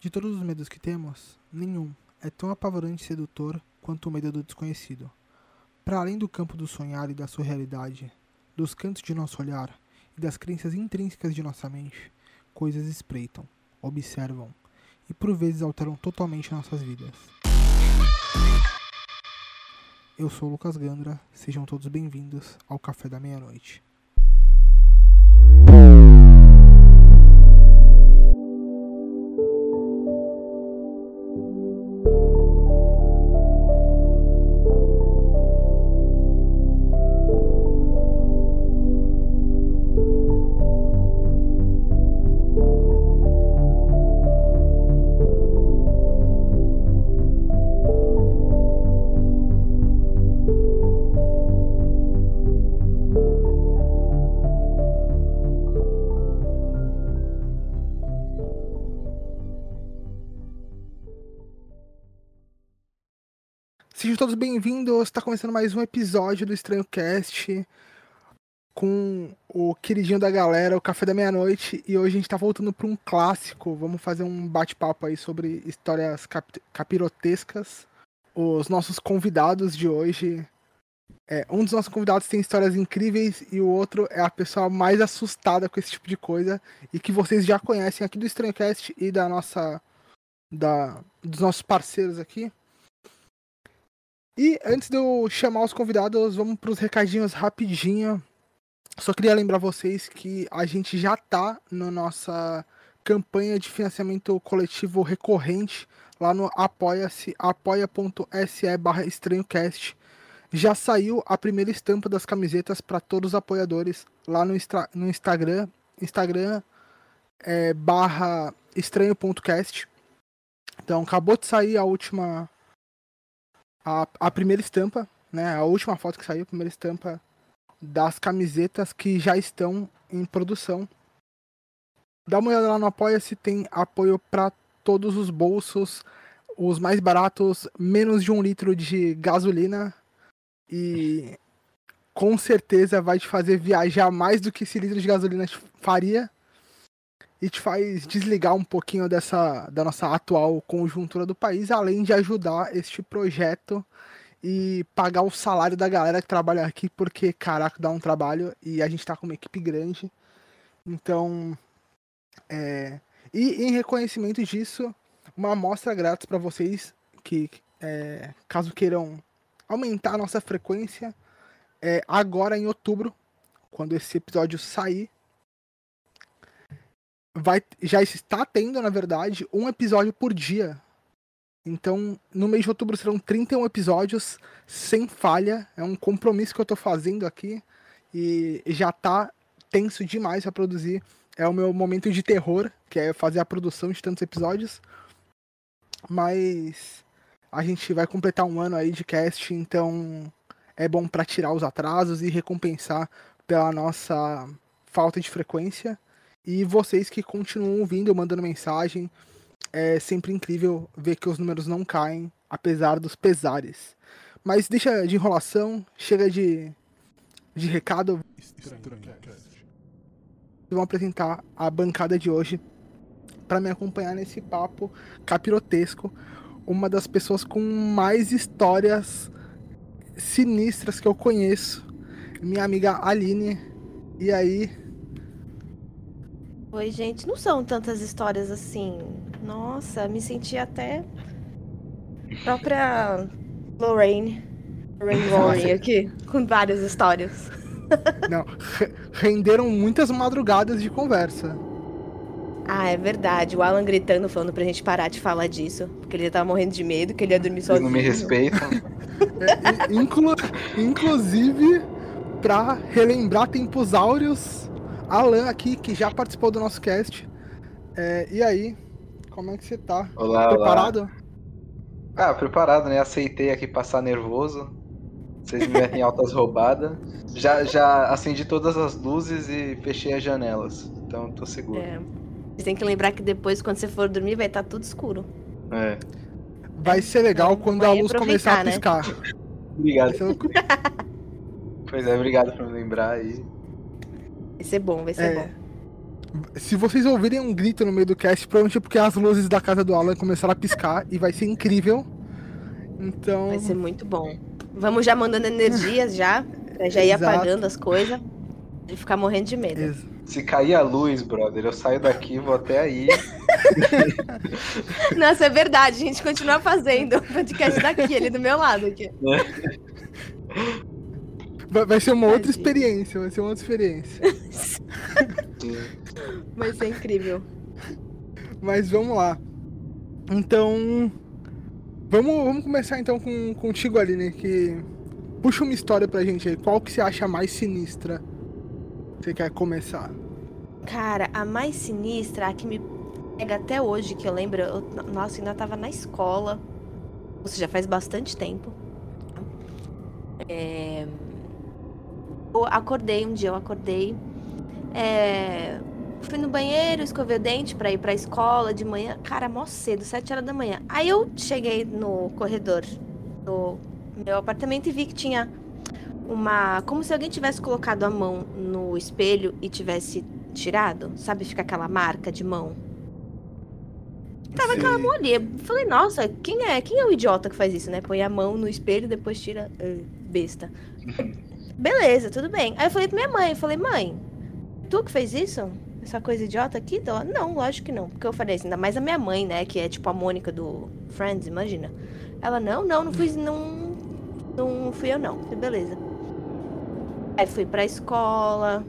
De todos os medos que temos, nenhum é tão apavorante e sedutor quanto o medo do desconhecido. Para além do campo do sonhar e da sua realidade, dos cantos de nosso olhar e das crenças intrínsecas de nossa mente, coisas espreitam, observam e por vezes alteram totalmente nossas vidas. Eu sou Lucas Gandra, sejam todos bem-vindos ao Café da Meia-Noite. Está começando mais um episódio do Estranho Cast com o queridinho da galera, o Café da Meia-Noite. E hoje a gente está voltando para um clássico. Vamos fazer um bate-papo aí sobre histórias cap capirotescas. Os nossos convidados de hoje. É, um dos nossos convidados tem histórias incríveis e o outro é a pessoa mais assustada com esse tipo de coisa e que vocês já conhecem aqui do Estranho Cast e da nossa. Da, dos nossos parceiros aqui. E antes de eu chamar os convidados, vamos para os recadinhos rapidinho. Só queria lembrar vocês que a gente já tá na nossa campanha de financiamento coletivo recorrente lá no apoia-se, apoia.se barra estranhocast. Já saiu a primeira estampa das camisetas para todos os apoiadores lá no, no Instagram, Instagram é, barra estranho.cast. Então acabou de sair a última a, a primeira estampa, né? A última foto que saiu, a primeira estampa das camisetas que já estão em produção. Dá uma olhada lá no Apoia-se, tem apoio para todos os bolsos, os mais baratos, menos de um litro de gasolina. E com certeza vai te fazer viajar mais do que esse litro de gasolina faria e te faz desligar um pouquinho dessa da nossa atual conjuntura do país, além de ajudar este projeto e pagar o salário da galera que trabalha aqui, porque caraca, dá um trabalho e a gente tá com uma equipe grande. Então, é... e em reconhecimento disso, uma amostra grátis para vocês que é... caso queiram aumentar a nossa frequência, é agora em outubro, quando esse episódio sair, vai já está tendo, na verdade, um episódio por dia. Então, no mês de outubro serão 31 episódios sem falha. É um compromisso que eu tô fazendo aqui e já tá tenso demais para produzir. É o meu momento de terror, que é fazer a produção de tantos episódios. Mas a gente vai completar um ano aí de cast, então é bom para tirar os atrasos e recompensar pela nossa falta de frequência. E vocês que continuam ouvindo, mandando mensagem. É sempre incrível ver que os números não caem, apesar dos pesares. Mas deixa de enrolação, chega de, de recado. Vamos apresentar a bancada de hoje para me acompanhar nesse papo capirotesco. Uma das pessoas com mais histórias sinistras que eu conheço. Minha amiga Aline. E aí, Oi, gente. Não são tantas histórias assim. Nossa, me senti até própria Lorraine. Lorraine Warren aqui, com várias histórias. Não, renderam muitas madrugadas de conversa. Ah, é verdade. O Alan gritando, falando pra gente parar de falar disso. Porque ele já tava morrendo de medo, que ele ia dormir sozinho. Não me respeitam. É, inclu inclusive, pra relembrar tempos áureos, Alan aqui, que já participou do nosso cast. É, e aí, como é que você tá? Olá, Preparado? Olá. Ah, preparado, né? Aceitei aqui passar nervoso. Vocês me metem altas roubadas. Já, já acendi todas as luzes e fechei as janelas. Então tô seguro. É. Você tem que lembrar que depois, quando você for dormir, vai estar tá tudo escuro. É. Vai ser legal então, quando a luz começar a né? piscar. obrigado. pois é, obrigado por me lembrar aí. Vai ser bom, vai ser é. bom. Se vocês ouvirem um grito no meio do cast, provavelmente é porque as luzes da casa do Alan começaram a piscar e vai ser incrível. Então. Vai ser muito bom. Vamos já mandando energias já, pra já ir Exato. apagando as coisas. E ficar morrendo de medo. Ex- Se cair a luz, brother, eu saio daqui, vou até aí. Nossa, é verdade. A gente continua fazendo o podcast daqui, ali do meu lado aqui. Vai, vai ser uma outra Tadinho. experiência, vai ser uma outra experiência. Vai ser incrível. Mas vamos lá. Então. Vamos, vamos começar então com, contigo ali, né? Que. Puxa uma história pra gente aí. Qual que você acha mais sinistra? Você quer começar? Cara, a mais sinistra, a que me pega até hoje, que eu lembro, eu, nossa, eu ainda tava na escola. Ou seja, faz bastante tempo. É, Eu acordei um dia, eu acordei. é, Fui no banheiro, escovei o dente pra ir pra escola de manhã. Cara, mó cedo, 7 horas da manhã. Aí eu cheguei no corredor do meu apartamento e vi que tinha uma. Como se alguém tivesse colocado a mão no espelho e tivesse tirado. Sabe, fica aquela marca de mão. Tava Sim. aquela mão ali. Eu falei, nossa, quem é? Quem é o idiota que faz isso, né? Põe a mão no espelho e depois tira. Ah, besta. Beleza, tudo bem. Aí eu falei pra minha mãe, eu falei, mãe, tu que fez isso? Essa coisa idiota aqui? Ela, não, lógico que não. Porque eu falei assim, ainda mais a minha mãe, né? Que é tipo a Mônica do Friends, imagina. Ela, não, não, não fui, não, não fui eu não. Falei, beleza. Aí fui pra escola,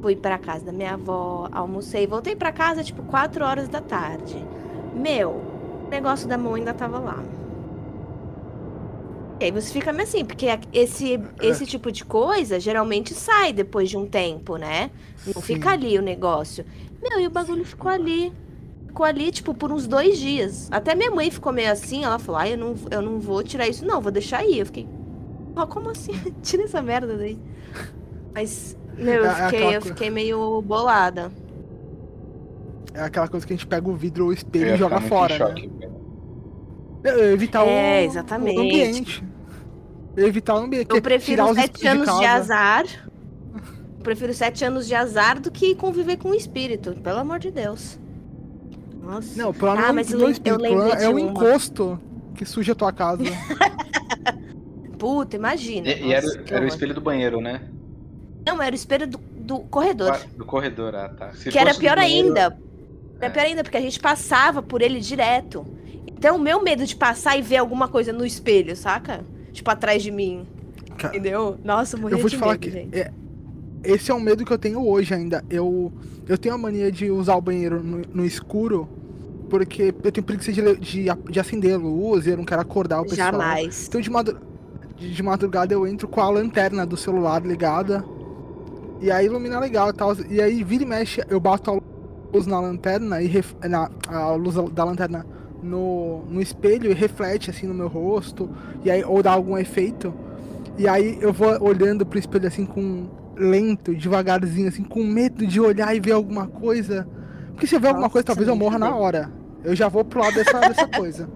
fui pra casa da minha avó, almocei, voltei pra casa tipo 4 horas da tarde. Meu, o negócio da mão ainda tava lá. E aí você fica meio assim, porque esse, esse tipo de coisa geralmente sai depois de um tempo, né? Não Sim. fica ali o negócio. Meu, e o bagulho ficou ali. Ficou ali, tipo, por uns dois dias. Até minha mãe ficou meio assim, ela falou, ah, eu não, eu não vou tirar isso, não, vou deixar aí. Eu fiquei, ó, como assim? Tira essa merda daí. Mas, meu, eu É- é fiquei, aquela eu coisa. fiquei meio bolada. É aquela coisa que a gente pega o vidro ou o espelho e joga fora, né? É, Evitar É, o, exatamente. o ambiente. Evitar o ambiente. Eu prefiro sete anos de casa. azar. Eu prefiro sete anos de azar do que conviver com o espírito, pelo amor de Deus. Nossa. Não, o problema Ah, mas eu não é espírito, é o de uma. encosto que suja a tua casa. Puta, imagina. E, e era, Nossa, era o espelho do banheiro, né? Não, era o espelho do, do corredor. Ah, Do corredor, ah, tá. Se que era do pior banheiro- ainda. Era É. pior ainda, porque a gente passava por ele direto. Então, o meu medo de passar e ver alguma coisa no espelho, saca? Tipo, atrás de mim. Cara, Entendeu? Nossa, eu morria eu vou de te falar medo, que gente. é, esse é um medo que eu tenho hoje ainda. Eu, eu tenho a mania de usar o banheiro no, no escuro porque eu tenho preguiça de, de, de acender a luz e eu não quero acordar o pessoal. Jamais. Então de, madru- de, de madrugada eu entro com a lanterna do celular ligada. E aí ilumina legal e tal. E aí vira e mexe, eu bato a luz na lanterna e ref- na, a luz da lanterna no, no espelho e reflete assim no meu rosto. E aí, ou dá algum efeito. E aí eu vou olhando pro espelho assim com lento, devagarzinho, assim, com medo de olhar e ver alguma coisa. Porque se eu ver alguma coisa, talvez eu morra na hora. Eu já vou pro lado dessa, dessa coisa.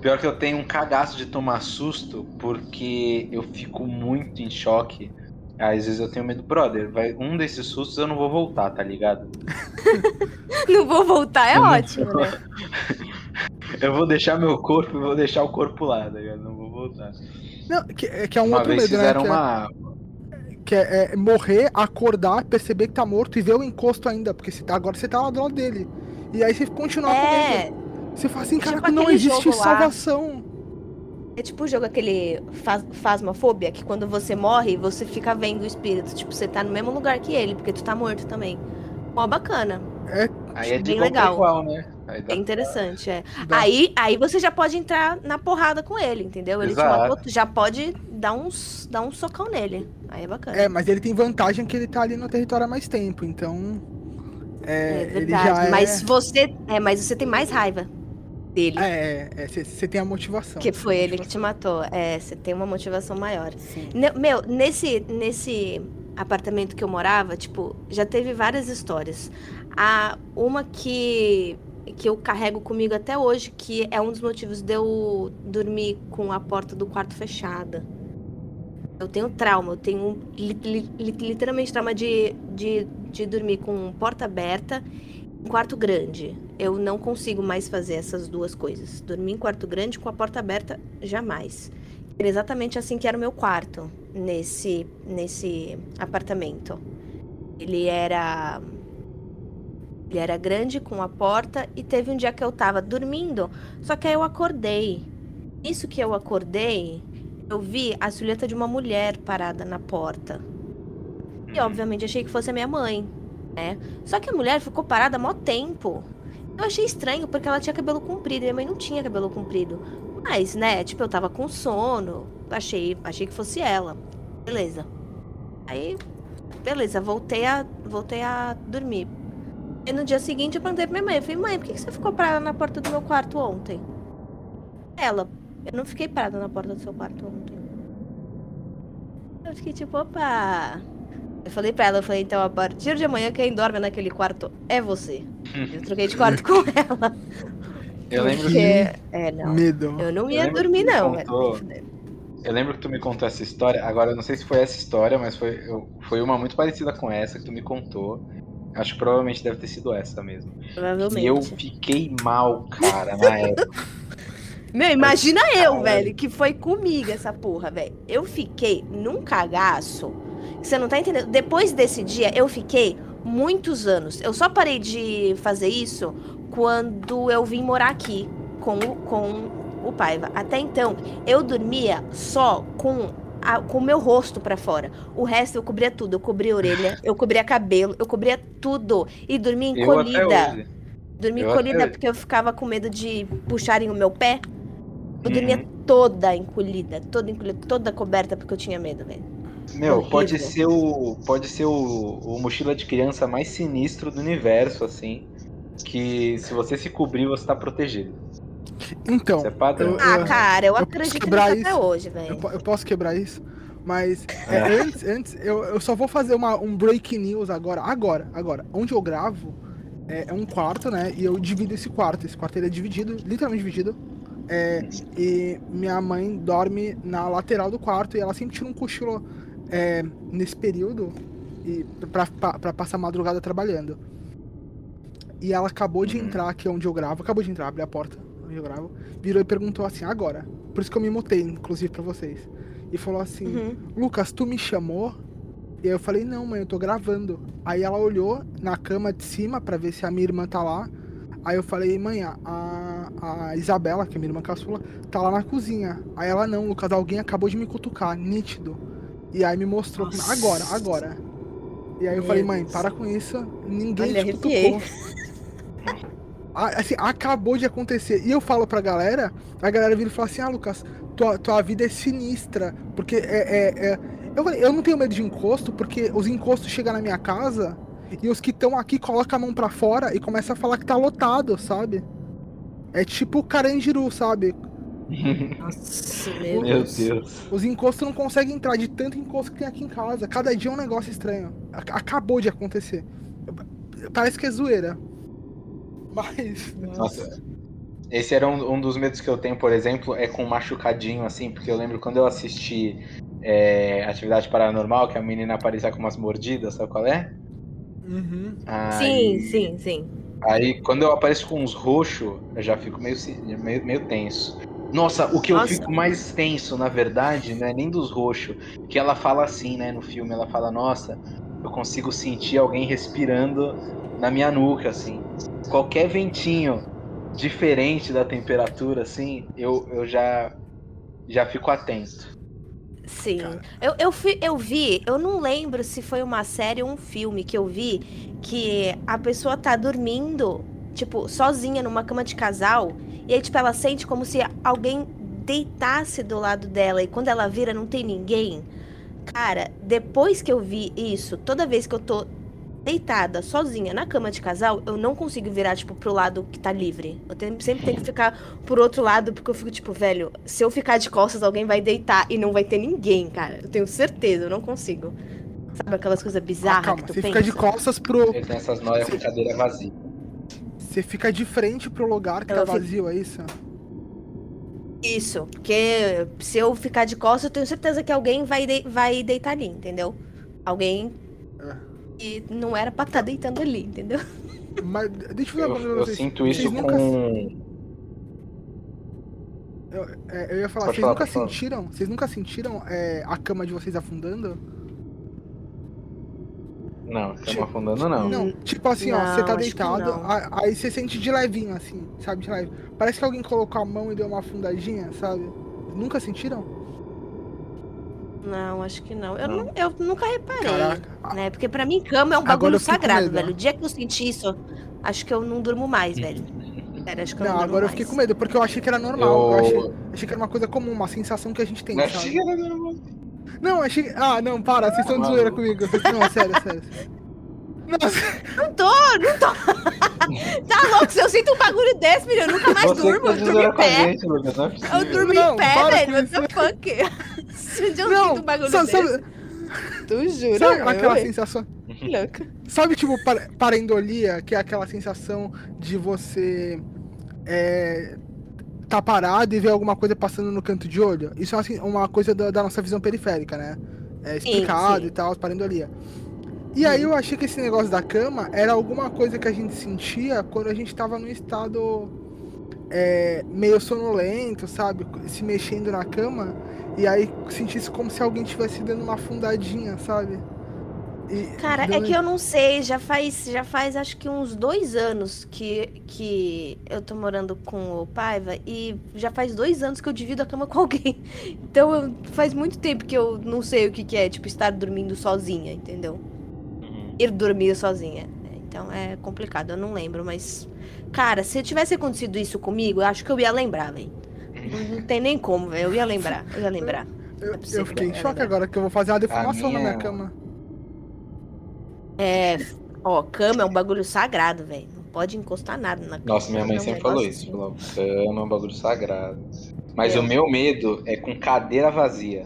Pior que eu tenho um cagaço de tomar susto, porque eu fico muito em choque. Às vezes eu tenho medo, brother, vai, um desses sustos eu não vou voltar, tá ligado? Não vou voltar, é ótimo, né? Eu vou deixar meu corpo e vou deixar o corpo lá, tá ligado? Não vou voltar. Não, que, é- que é um Uma outro vez medo, né? fizeram Que, é, uma. que é- é morrer, acordar, perceber que tá morto e ver o encosto ainda. Porque você tá- agora você tá lá do lado dele. E aí você continua com medo. É, Você fala assim, Tipo caraca, não existe salvação. É tipo o jogo aquele fas, Fasmafobia, que quando você morre, você fica vendo o espírito. Tipo, você tá no mesmo lugar que ele, porque tu tá morto também. Mó bacana. Aí é Bem pra legal. igual, né? Aí dá- É interessante, é. Dá- Aí, aí você já pode entrar na porrada com ele, entendeu? Ele matou, tu já pode dar, uns, dar um socão nele. Aí é bacana. É, mas ele tem vantagem que ele tá ali no território há mais tempo, então. É, É ele verdade. já é. Mas você. É, mas você tem mais raiva dele. É, você tem a motivação. Que foi ele que te matou. É, você tem uma motivação maior. Sim. Meu, nesse, nesse apartamento que eu morava, tipo, já teve várias histórias. A, uma que, que eu carrego comigo até hoje, que é um dos motivos de eu dormir com a porta do quarto fechada. Eu tenho trauma, eu tenho li- li- literalmente trauma de, de de dormir com porta aberta um quarto grande. Eu não consigo mais fazer essas duas coisas. Dormir em quarto grande com a porta aberta, jamais. Era exatamente assim que era o meu quarto nesse, nesse apartamento. Ele era. Ele era grande com a porta e teve um dia que eu tava dormindo, só que aí eu acordei. Isso que eu acordei, eu vi a silhueta de uma mulher parada na porta. E obviamente achei que fosse a minha mãe né? Só que a mulher ficou parada mó tempo. Eu achei estranho porque ela tinha cabelo comprido e minha mãe não tinha cabelo comprido. Mas, né, tipo, eu tava com sono. Achei, achei que fosse ela. Beleza. Aí, beleza, voltei a, voltei a dormir. E no dia seguinte eu perguntei pra minha mãe, eu falei, mãe, por que você ficou parada na porta do meu quarto ontem? Ela, eu não fiquei parada na porta do seu quarto ontem. Eu fiquei tipo, opa, eu falei pra ela, eu falei, então a partir de amanhã quem dorme naquele quarto é você. Eu troquei de quarto com ela. Eu lembro que... É, não. Medo. Eu não ia eu dormir, não. Contou... Eu lembro que tu me contou essa história. Agora, eu não sei se foi essa história, mas foi, eu, foi uma muito parecida com essa que tu me contou. Acho que provavelmente deve ter sido essa mesmo. Provavelmente. E eu fiquei mal, cara, na época. Meu, imagina eu, velho, que foi comigo essa porra, velho. Eu fiquei num cagaço você não tá entendendo? Depois desse dia, eu fiquei muitos anos. Eu só parei de fazer isso quando eu vim morar aqui com, com o Paiva. Até então, eu dormia só com a, com o meu rosto para fora. O resto eu cobria tudo. Eu cobria orelha, eu cobria cabelo, eu cobria tudo. E dormia encolhida. Dormia encolhida porque eu ficava com medo de puxarem o meu pé. Eu uhum. dormia toda encolhida, toda encolhida, toda coberta porque eu tinha medo, velho. Meu, Horrível. pode ser o. Pode ser o, o mochila de criança mais sinistro do universo, assim. Que se você se cobrir, você tá protegido. Então. Isso é padrão. Eu, ah, cara, eu, eu acredito nisso até hoje, velho. Eu, eu, posso quebrar isso? Mas é, é. antes, antes eu, eu só vou fazer uma, um break news agora. Agora, agora. Onde eu gravo é, é um quarto, né? E eu divido esse quarto. Esse quarto ele é dividido, literalmente dividido. É, e minha mãe dorme na lateral do quarto e ela sempre tira um cochilo é, nesse período e para passar a madrugada trabalhando. E ela acabou de uhum. entrar aqui onde eu gravo, acabou de entrar, abriu a porta onde eu gravo, virou e perguntou assim, agora. Por isso que eu me mutei, inclusive, para vocês. E falou assim, uhum. Lucas, tu me chamou? E aí eu falei, não, mãe, eu tô gravando. Aí ela olhou na cama de cima para ver se a minha irmã tá lá. Aí eu falei, mãe, a, a Isabela, que é minha irmã caçula, tá lá na cozinha. Aí ela, não, Lucas, alguém acabou de me cutucar, nítido. E aí me mostrou, Nossa. agora, agora. E aí eu Meu falei, mãe, para com isso, ninguém Olha, te tocou. assim, acabou de acontecer. E eu falo pra galera, a galera vira e fala assim, ah, Lucas, tua, tua vida é sinistra. Porque é. é, é... Eu, eu não tenho medo de encosto, porque os encostos chegam na minha casa e os que estão aqui colocam a mão para fora e começam a falar que tá lotado, sabe? É tipo Carandiru, sabe? Nossa, meu, Deus. Deus. Os encostos não conseguem entrar de tanto encosto que tem aqui em casa. Cada dia é um negócio estranho. Acabou de acontecer. Parece que é zoeira. Mas. Nossa. Esse era um, um, dos medos que eu tenho, por exemplo, é com machucadinho, assim, porque eu lembro quando eu assisti é, Atividade Paranormal, que a menina aparecia com umas mordidas, sabe qual é? Uhum. Aí, sim, sim, sim. Aí quando eu apareço com uns roxos, eu já fico meio, meio, meio tenso. Nossa, o que Nossa. eu fico mais tenso, na verdade, não é nem dos roxos. Que ela fala assim, né, no filme, ela fala, nossa, eu consigo sentir alguém respirando na minha nuca, assim. Qualquer ventinho diferente da temperatura, assim, eu, eu já, já fico atento. Sim. Eu, eu, fui, eu vi, eu não lembro se foi uma série ou um filme que eu vi que a pessoa tá dormindo, tipo, sozinha numa cama de casal e aí, tipo, ela sente como se alguém deitasse do lado dela. E quando ela vira, não tem ninguém. Cara, depois que eu vi isso, toda vez que eu tô deitada, sozinha, na cama de casal, eu não consigo virar, tipo, pro lado que tá livre. Eu tenho, sempre tenho que ficar por outro lado, porque eu fico, tipo, velho, se eu ficar de costas, alguém vai deitar e não vai ter ninguém, cara. Eu tenho certeza, eu não consigo. Sabe aquelas coisas bizarras ah, calma, que tu você pensa? fica de costas pro... Tem essas noias com cadeira vazia. Você fica de frente pro lugar que eu tá vazio, é isso? Isso, porque se eu ficar de costas, eu tenho certeza que alguém vai, de vai deitar ali, entendeu? Alguém. É. E não era pra estar tá deitando ali, entendeu? Mas deixa eu fazer uma Eu sinto isso vocês com. Nunca... Eu, é, eu, ia falar, pode vocês falar, nunca sentiram? Vocês nunca sentiram é, a cama de vocês afundando? Não, cama afundando não. Não, tipo assim, não, ó, você tá deitado, aí você sente de levinho, assim, sabe? De leve. Parece que alguém colocou a mão e deu uma afundadinha, sabe? Nunca sentiram? Não, acho que não. Eu, não. eu nunca reparei. Caraca. Né? Porque pra mim, cama é um bagulho sagrado, velho. O dia que eu senti isso, acho que eu não durmo mais, velho. Sério, acho que eu não, não agora mais. eu fiquei com medo, porque eu achei que era normal. Eu, eu achei, achei, que era uma coisa comum, uma sensação que a gente tem. Não, sabe? Não, achei. Ah, não, para, vocês estão de zoeira comigo. Não, sério, sério. Nossa. Não tô, não tô. tá louco? Se eu sinto um bagulho desse, filho, eu nunca mais Você durmo. Eu durmo em pé. Gente, Lucas, não é eu durmo não, em pé, velho. What the fuck? Se eu não, sinto um bagulho sabe, desse. Sabe... Tu jura? Sabe aquela sensação? Louca. Sabe, tipo, parendolia, que é aquela sensação de você é, tá parado e ver alguma coisa passando no canto de olho? Isso é assim, uma coisa da, da nossa visão periférica, né? É explicado sim, sim. e tal, parendolia. E aí eu achei que esse negócio da cama era alguma coisa que a gente sentia quando a gente tava num estado é, meio sonolento, sabe? Se mexendo na cama. E aí sentisse como se alguém tivesse dando uma afundadinha, sabe? Cara, é que eu não sei, já faz, já faz acho que uns dois anos que, que eu tô morando com o Paiva e já faz dois anos que eu divido a cama com alguém. Então faz muito tempo que eu não sei o que, que é, tipo, estar dormindo sozinha, entendeu? ir dormir sozinha. Então é complicado, eu não lembro, mas. Cara, se tivesse acontecido isso comigo, eu acho que eu ia lembrar, velho. Não tem nem como, velho. Eu ia lembrar, eu ia lembrar. Eu, é eu fiquei em choque lembrar. agora que eu vou fazer uma deformação minha... na minha cama. É. Ó, cama é um bagulho sagrado, velho. Não pode encostar nada na cama. Nossa, minha mãe sempre falou isso. Falou, cama é um bagulho sagrado. Mas é. o meu medo é com cadeira vazia.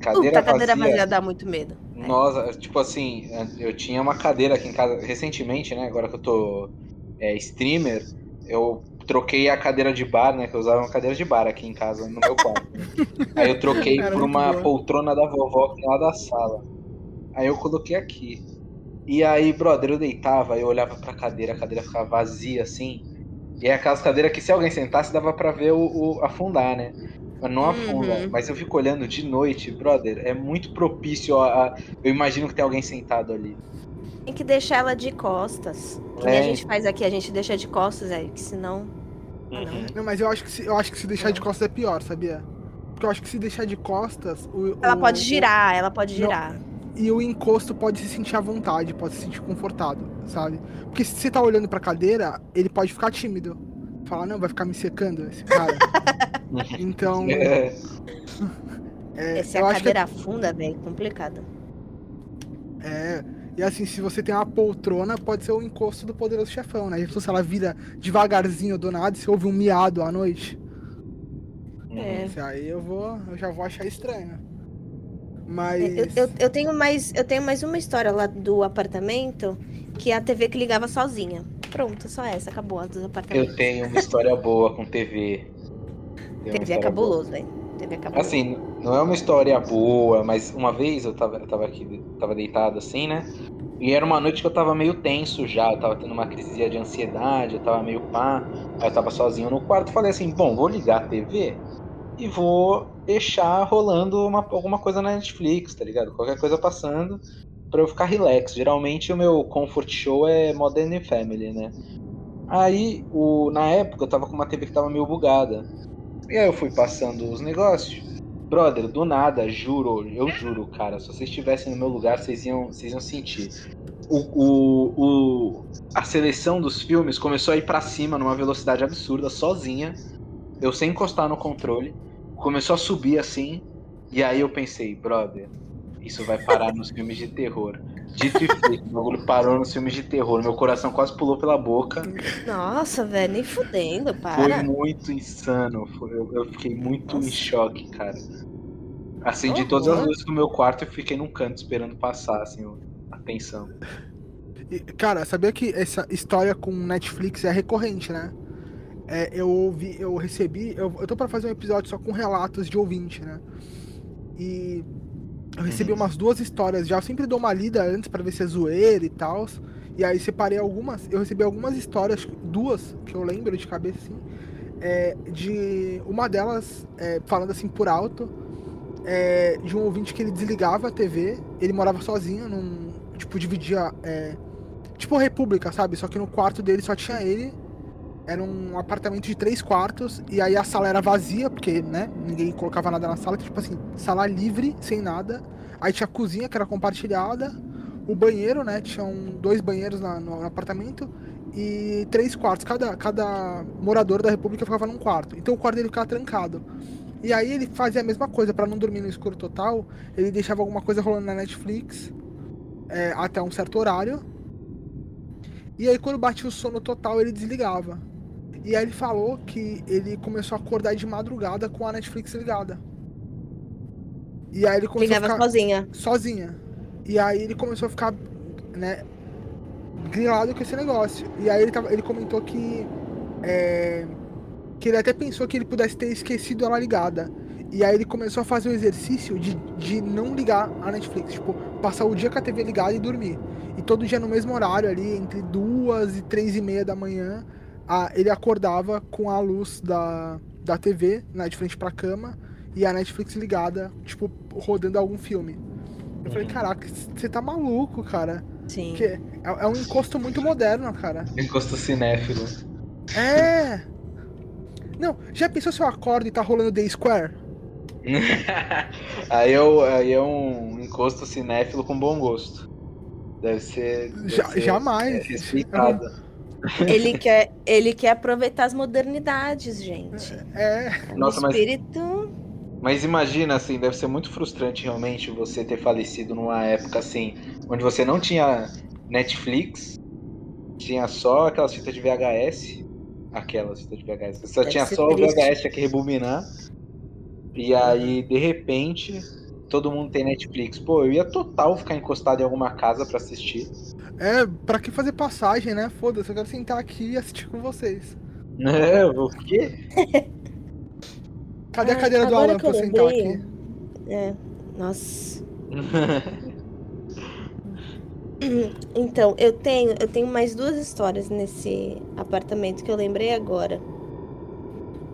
Cadeira Puta, vazia. cadeira vazia dá muito medo. Nossa, tipo assim, eu tinha uma cadeira aqui em casa recentemente, né? Agora que eu tô é, streamer, eu troquei a cadeira de bar, né? Que eu usava uma cadeira de bar aqui em casa, no meu quarto. Aí eu troquei por uma boa. poltrona da vovó que lá da sala. Aí eu coloquei aqui. E aí, brother, eu deitava, eu olhava pra cadeira, a cadeira ficava vazia assim. E é aquelas cadeiras que se alguém sentasse dava pra ver o, o afundar, né? Mas não afunda. Uhum. Mas eu fico olhando de noite, brother, é muito propício a, a, Eu imagino que tem alguém sentado ali. Tem que deixar ela de costas. Que é. a gente faz aqui, a gente deixa de costas, é, que senão. Uhum. Não. não, mas eu acho que se, eu acho que se deixar não. de costas é pior, sabia? Porque eu acho que se deixar de costas. O, ela o, pode girar, o... ela pode girar. Não. E o encosto pode se sentir à vontade, pode se sentir confortado, sabe? Porque se você tá olhando pra cadeira, ele pode ficar tímido. Falar, não, vai ficar me secando esse cara. então. É. É, Essa é a cadeira que... funda, velho, complicado. É. E assim, se você tem uma poltrona, pode ser o encosto do poderoso chefão, né? Se ela vira devagarzinho do nada, você ouve um miado à noite. É. aí eu vou. Eu já vou achar estranho. Mas. Eu, eu, eu, tenho mais, eu tenho mais uma história lá do apartamento que é a TV que ligava sozinha. Pronto, só essa, acabou a dos apartamentos. Eu tenho uma história boa com TV. TV é cabuloso, velho. TV é cabuloso. Assim, não é uma história boa, mas uma vez eu tava, eu tava aqui, tava deitado assim, né? E era uma noite que eu tava meio tenso já, eu tava tendo uma crise de ansiedade, eu tava meio pá, aí eu tava sozinho no quarto, falei assim, bom, vou ligar a TV e vou deixar rolando uma, alguma coisa na Netflix, tá ligado? Qualquer coisa passando para eu ficar relax. Geralmente o meu comfort show é Modern Family, né? Aí, o, na época, eu tava com uma TV que tava meio bugada. E aí eu fui passando os negócios. Brother, do nada, juro, eu juro, cara, se vocês estivessem no meu lugar, vocês iam, vocês iam sentir. O, o, o, a seleção dos filmes começou a ir para cima numa velocidade absurda, sozinha. Eu sem encostar no controle. Começou a subir assim. E aí eu pensei, brother, isso vai parar nos filmes de terror. Dito e feito, o bagulho parou nos filmes de terror. Meu coração quase pulou pela boca. Nossa, velho, nem fudendo, para. Foi muito insano. Foi, eu, eu, fiquei muito Nossa. em choque, cara. Acendi oh, todas as luzes do meu quarto e fiquei num canto esperando passar, assim, a tensão. Cara, sabia que essa história com Netflix é recorrente, né? É, eu ouvi, eu recebi. Eu, eu tô pra fazer um episódio só com relatos de ouvinte, né? E Eu recebi uhum. umas duas histórias já. Eu sempre dou uma lida antes para ver se é zoeira e tal. E aí separei algumas. Eu recebi algumas histórias, duas que eu lembro de cabeça assim. É, de uma delas é, falando assim por alto é, de um ouvinte que ele desligava a TV, ele morava sozinho, num, tipo, dividia, é, tipo república, sabe? Só que no quarto dele só tinha ele, era um apartamento de três quartos, e aí a sala era vazia, porque, né, ninguém colocava nada na sala, tipo assim, sala livre, sem nada, aí tinha a cozinha que era compartilhada, o banheiro, né, tinham dois banheiros na, no apartamento, e três quartos, cada, cada morador da república ficava num quarto, então o quarto dele ficava trancado. E aí ele fazia a mesma coisa, para não dormir no escuro total, ele deixava alguma coisa rolando na Netflix é, até um certo horário. E aí quando batia o sono total, ele desligava. E aí ele falou que ele começou a acordar de madrugada com a Netflix ligada. E aí ele começou Ligava a ficar sozinha. Sozinha. E aí ele começou a ficar, né, grilado com esse negócio. E aí ele, tava, ele comentou que é, que ele até pensou que ele pudesse ter esquecido ela ligada. E aí ele começou a fazer o exercício de, de não ligar a Netflix, tipo, passar o dia com a TV ligada e dormir. E todo dia no mesmo horário ali, entre duas e três e meia da manhã, a, ele acordava com a luz da, da TV, né, de frente pra cama, e a Netflix ligada, tipo, rodando algum filme. Eu falei, uhum. caraca, você tá maluco, cara. Sim. é, é um encosto muito moderno, cara. Encosto cinéfilo. É! Não, já pensou se eu acordo e tá rolando The Square? aí, eu, aí é um encosto cinéfilo com bom gosto. Deve ser. Deve já, ser jamais. Ele quer, ele quer aproveitar as modernidades, gente. É. é Nossa, mas, espírito. Mas imagina, assim, deve ser muito frustrante realmente você ter falecido numa época assim, onde você não tinha Netflix, tinha só aquelas fitas de VHS Aquelas de VHS. Só Deve tinha só triste. o VHS que rebobinar. E aí, de repente, todo mundo tem Netflix. Pô, eu ia total ficar encostado em alguma casa para assistir. É, pra que fazer passagem, né? Foda-se, eu quero sentar aqui e assistir com vocês. É, o quê? Cadê a cadeira do Alan pra eu sentar aqui? É, nossa. Então, eu tenho, eu tenho mais duas histórias nesse apartamento que eu lembrei agora.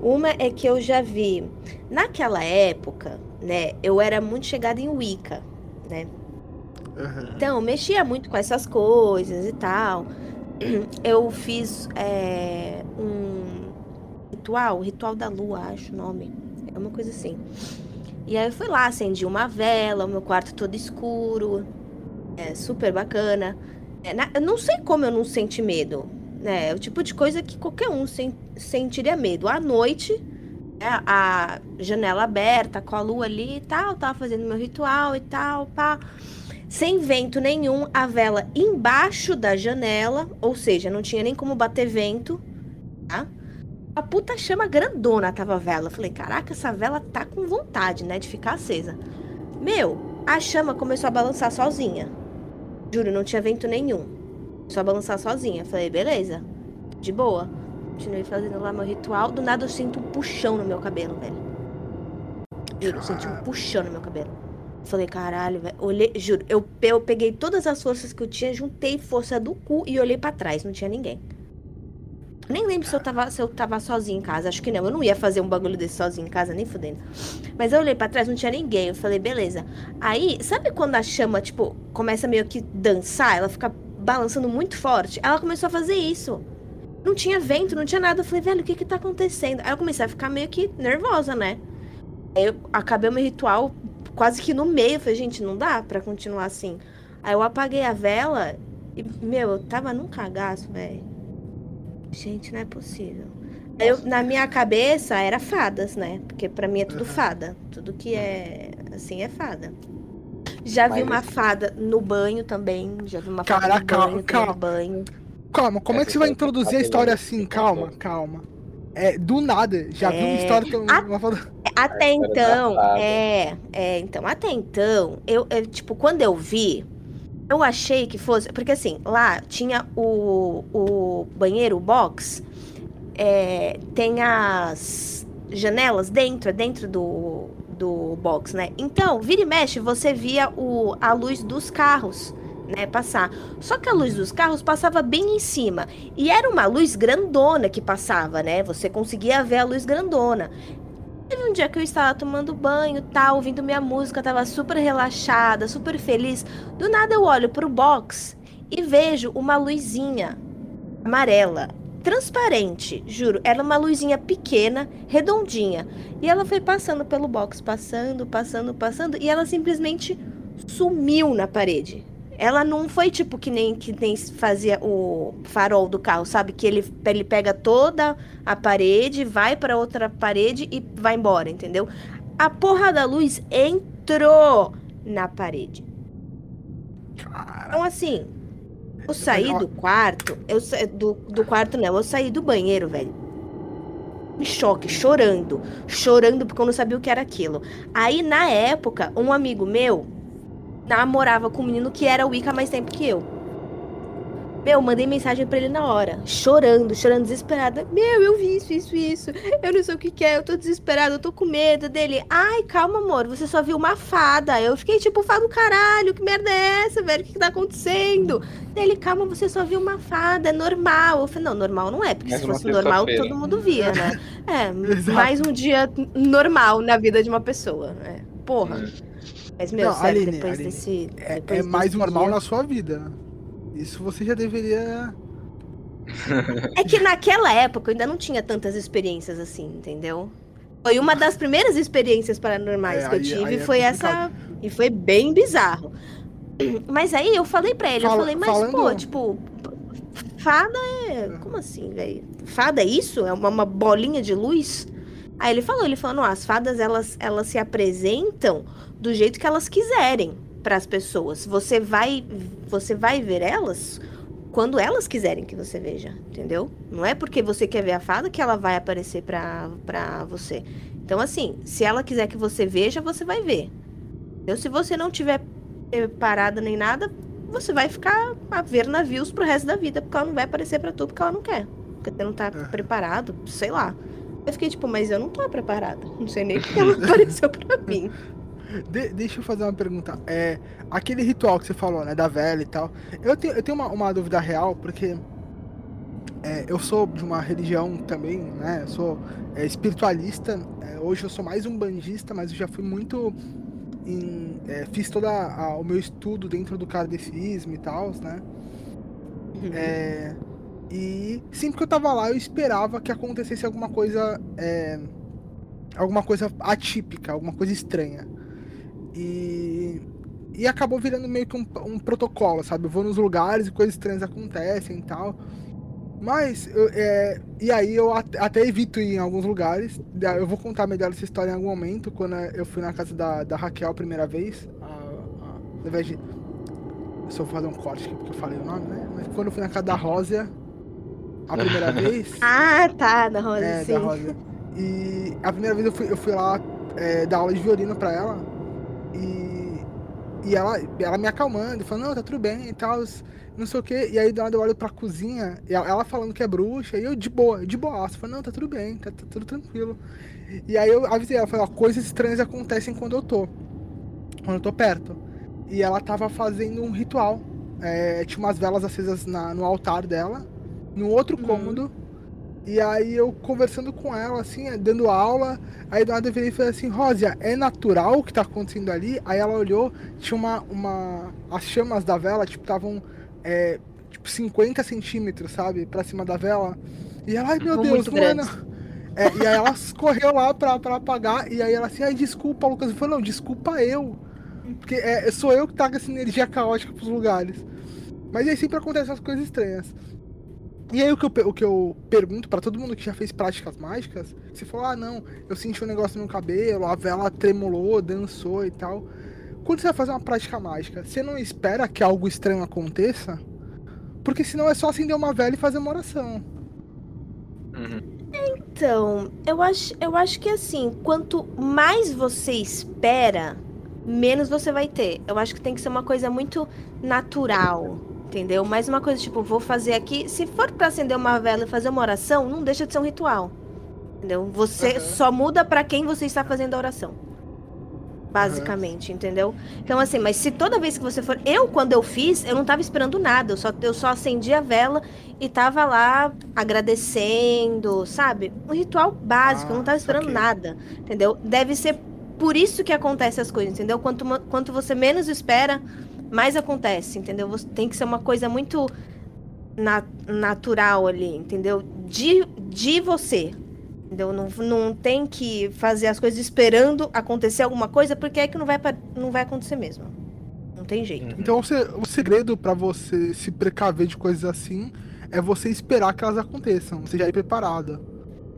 Uma é que eu já vi. Naquela época, né, eu era muito chegada em Wicca, né? Uhum. Então, mexia muito com essas coisas e tal. Eu fiz é, um ritual, ritual da lua, acho o nome. É uma coisa assim. E aí eu fui lá, acendi uma vela, o meu quarto todo escuro, é super bacana. É, na, eu não sei como eu não senti medo. Né? É o tipo de coisa que qualquer um sen, sentiria medo. À noite, a janela aberta, com a lua ali e tal, tava fazendo meu ritual e tal, pá. Sem vento nenhum, a vela embaixo da janela, ou seja, não tinha nem como bater vento, tá? A puta chama grandona tava a vela. Falei, caraca, essa vela tá com vontade, né, de ficar acesa. Meu, a chama começou a balançar sozinha. Juro, não tinha vento nenhum. Só balançar sozinha. Falei, beleza. De boa. Continuei fazendo lá meu ritual. Do nada eu sinto um puxão no meu cabelo, velho. Juro, eu senti um puxão no meu cabelo. Falei, caralho, velho. Olhei, juro, eu, eu peguei todas as forças que eu tinha, juntei força do cu e olhei para trás. Não tinha ninguém. Nem lembro se eu, tava, se eu tava sozinha em casa. Acho que não. Eu não ia fazer um bagulho desse sozinho em casa, nem fudendo. Mas eu olhei pra trás, não tinha ninguém. Eu falei, beleza. Aí, sabe quando a chama, tipo, começa meio que dançar? Ela fica balançando muito forte. Ela começou a fazer isso. Não tinha vento, não tinha nada. Eu falei, velho, o que que tá acontecendo? Aí eu comecei a ficar meio que nervosa, né? Aí eu acabei o meu ritual quase que no meio. Eu falei, gente, não dá pra continuar assim. Aí eu apaguei a vela e, meu, eu tava num cagaço, velho. Gente, não é possível. Eu, na minha cabeça era fadas, né? Porque para mim é tudo fada. Tudo que é assim é fada. Já vi uma fada no banho também. Já vi uma fada Caraca, no banho, calma, banho. Calma, como é, é que você vai introduzir a história assim? Calma, calma. É, do nada, já é... vi uma é, história que eu não fada... Até então, é, é, então, até então, eu, eu, tipo, quando eu vi, eu achei que fosse. Porque assim, lá tinha o, o banheiro, o box. É, tem as janelas dentro, é dentro do, do box, né? Então, vira e mexe, você via o, a luz dos carros. Né, passar. Só que a luz dos carros passava bem em cima. E era uma luz grandona que passava, né? Você conseguia ver a luz grandona. Teve um dia que eu estava tomando banho, tal, ouvindo minha música, tava super relaxada, super feliz. Do nada eu olho pro box e vejo uma luzinha amarela transparente, juro. Era uma luzinha pequena, redondinha. E ela foi passando pelo box, passando, passando, passando, e ela simplesmente sumiu na parede. Ela não foi tipo que nem que nem fazia o farol do carro, sabe? Que ele, ele pega toda a parede, vai para outra parede e vai embora, entendeu? A porra da luz entrou na parede. Então, assim, eu saí do quarto, eu do, do quarto não, eu saí do banheiro, velho. Em choque, chorando. Chorando porque eu não sabia o que era aquilo. Aí, na época, um amigo meu namorava com um menino que era Wicca há mais tempo que eu. Meu, mandei mensagem para ele na hora, chorando, chorando, desesperada. Meu, eu vi isso, isso, isso. Eu não sei o que, que é, eu tô desesperada, eu tô com medo dele. Ai, calma, amor, você só viu uma fada. Eu fiquei tipo, fada do caralho, que merda é essa, velho? O que, que tá acontecendo? Ele, calma, você só viu uma fada, é normal. Eu falei, não, normal não é, porque Mas se fosse normal, todo mundo via, né? É, mais um dia normal na vida de uma pessoa. É. Porra. É. Mas, meu, não, sério, Aline, depois Aline, desse. É, depois é mais normal dia... na sua vida. Isso você já deveria. É que naquela época eu ainda não tinha tantas experiências assim, entendeu? Foi uma das primeiras experiências paranormais é, que eu tive, é foi essa. E foi bem bizarro. Mas aí eu falei pra ele, Fala, eu falei, mas falando... pô, tipo, fada é. Como assim, velho? Fada é isso? É uma, uma, bolinha de luz? Aí ele falou, ele falou, não, as fadas elas, elas se apresentam do jeito que elas quiserem para as pessoas. Você vai, você vai ver elas quando elas quiserem que você veja, entendeu? Não é porque você quer ver a fada que ela vai aparecer para você. Então, assim, se ela quiser que você veja, você vai ver. Entendeu? Se você não tiver parada nem nada, você vai ficar a ver navios pro resto da vida, porque ela não vai aparecer para tu porque ela não quer. Porque você não tá é. preparado, sei lá. Eu fiquei tipo, mas eu não tô preparada. Não sei nem porque ela apareceu pra mim. De, deixa eu fazer uma pergunta. É, aquele ritual que você falou, né, da velha e tal. Eu tenho, eu tenho uma, uma dúvida real, porque é, eu sou de uma religião também, né? Eu sou é, espiritualista. É, hoje eu sou mais um bandista, mas eu já fui muito. Em, é, fiz todo o meu estudo dentro do kardecismo e tal, né? Uhum. É, e sempre que eu tava lá, eu esperava que acontecesse alguma coisa. É, alguma coisa atípica, alguma coisa estranha. E, e acabou virando meio que um, um protocolo, sabe? Eu vou nos lugares e coisas estranhas acontecem e tal. Mas, eu, é, e aí eu até evito ir em alguns lugares. Eu vou contar melhor essa história em algum momento, quando eu fui na casa da, da Raquel a primeira vez. A, a, ao invés de. Só vou fazer um corte aqui porque eu falei o nome, né? Mas quando eu fui na casa da Rosa a primeira vez. Ah, tá, da Rosa. É, sim. da Rosa. E a primeira vez eu fui, eu fui lá é, dar aula de violino pra ela. E, e ela, ela me acalmando, falando, não, tá tudo bem e tal, não sei o que. E aí do lado eu olho pra cozinha, e ela falando que é bruxa, e eu de boa, de boa. Falei, não, tá tudo bem, tá, tá, tudo tranquilo. E aí eu avisei ela, falei, ó, coisas estranhas acontecem quando eu tô. Quando eu tô perto. E ela tava fazendo um ritual. É, tinha umas velas acesas na, no altar dela. No outro uhum. cômodo e aí eu conversando com ela, assim, dando aula, aí do nada eu virei e falei assim, Rósia, é natural o que tá acontecendo ali? Aí ela olhou, tinha uma. uma as chamas da vela, tipo, estavam é, tipo 50 centímetros, sabe, pra cima da vela. E ela, ai meu Deus, é, é, E aí ela correu lá pra, pra apagar, e aí ela assim, ai, desculpa, Lucas. Eu falei, não, desculpa eu. Porque é, sou eu que trago essa energia caótica pros lugares. Mas aí sempre acontecem essas coisas estranhas. E aí o que eu, o que eu pergunto para todo mundo que já fez práticas mágicas, se falou, ah não, eu senti um negócio no meu cabelo, a vela tremulou, dançou e tal. Quando você vai fazer uma prática mágica, você não espera que algo estranho aconteça? Porque senão é só acender uma vela e fazer uma oração. Uhum. Então, eu acho, eu acho que assim, quanto mais você espera, menos você vai ter. Eu acho que tem que ser uma coisa muito natural entendeu? Mais uma coisa, tipo, vou fazer aqui. Se for para acender uma vela e fazer uma oração, não deixa de ser um ritual. Entendeu? Você uhum. só muda para quem você está fazendo a oração. basicamente, uhum. entendeu? Então, assim, mas se toda vez que você for. Eu, quando eu fiz, eu não tava esperando nada. Eu só, eu só acendi a vela e tava lá agradecendo, sabe? Um ritual básico, ah, eu não tava ah, esperando okay. nada, entendeu? Deve ser por isso que acontece as coisas, entendeu? Quanto, quanto você menos espera, mais acontece, entendeu? Você tem que ser uma coisa muito na, natural ali, entendeu? De, de você, Entendeu? Não, não tem que fazer as coisas esperando acontecer alguma coisa, porque é que não vai, não vai acontecer mesmo. Não tem jeito. Uhum. Então o segredo para você se precaver de coisas assim é você esperar que elas aconteçam, você já ir preparada.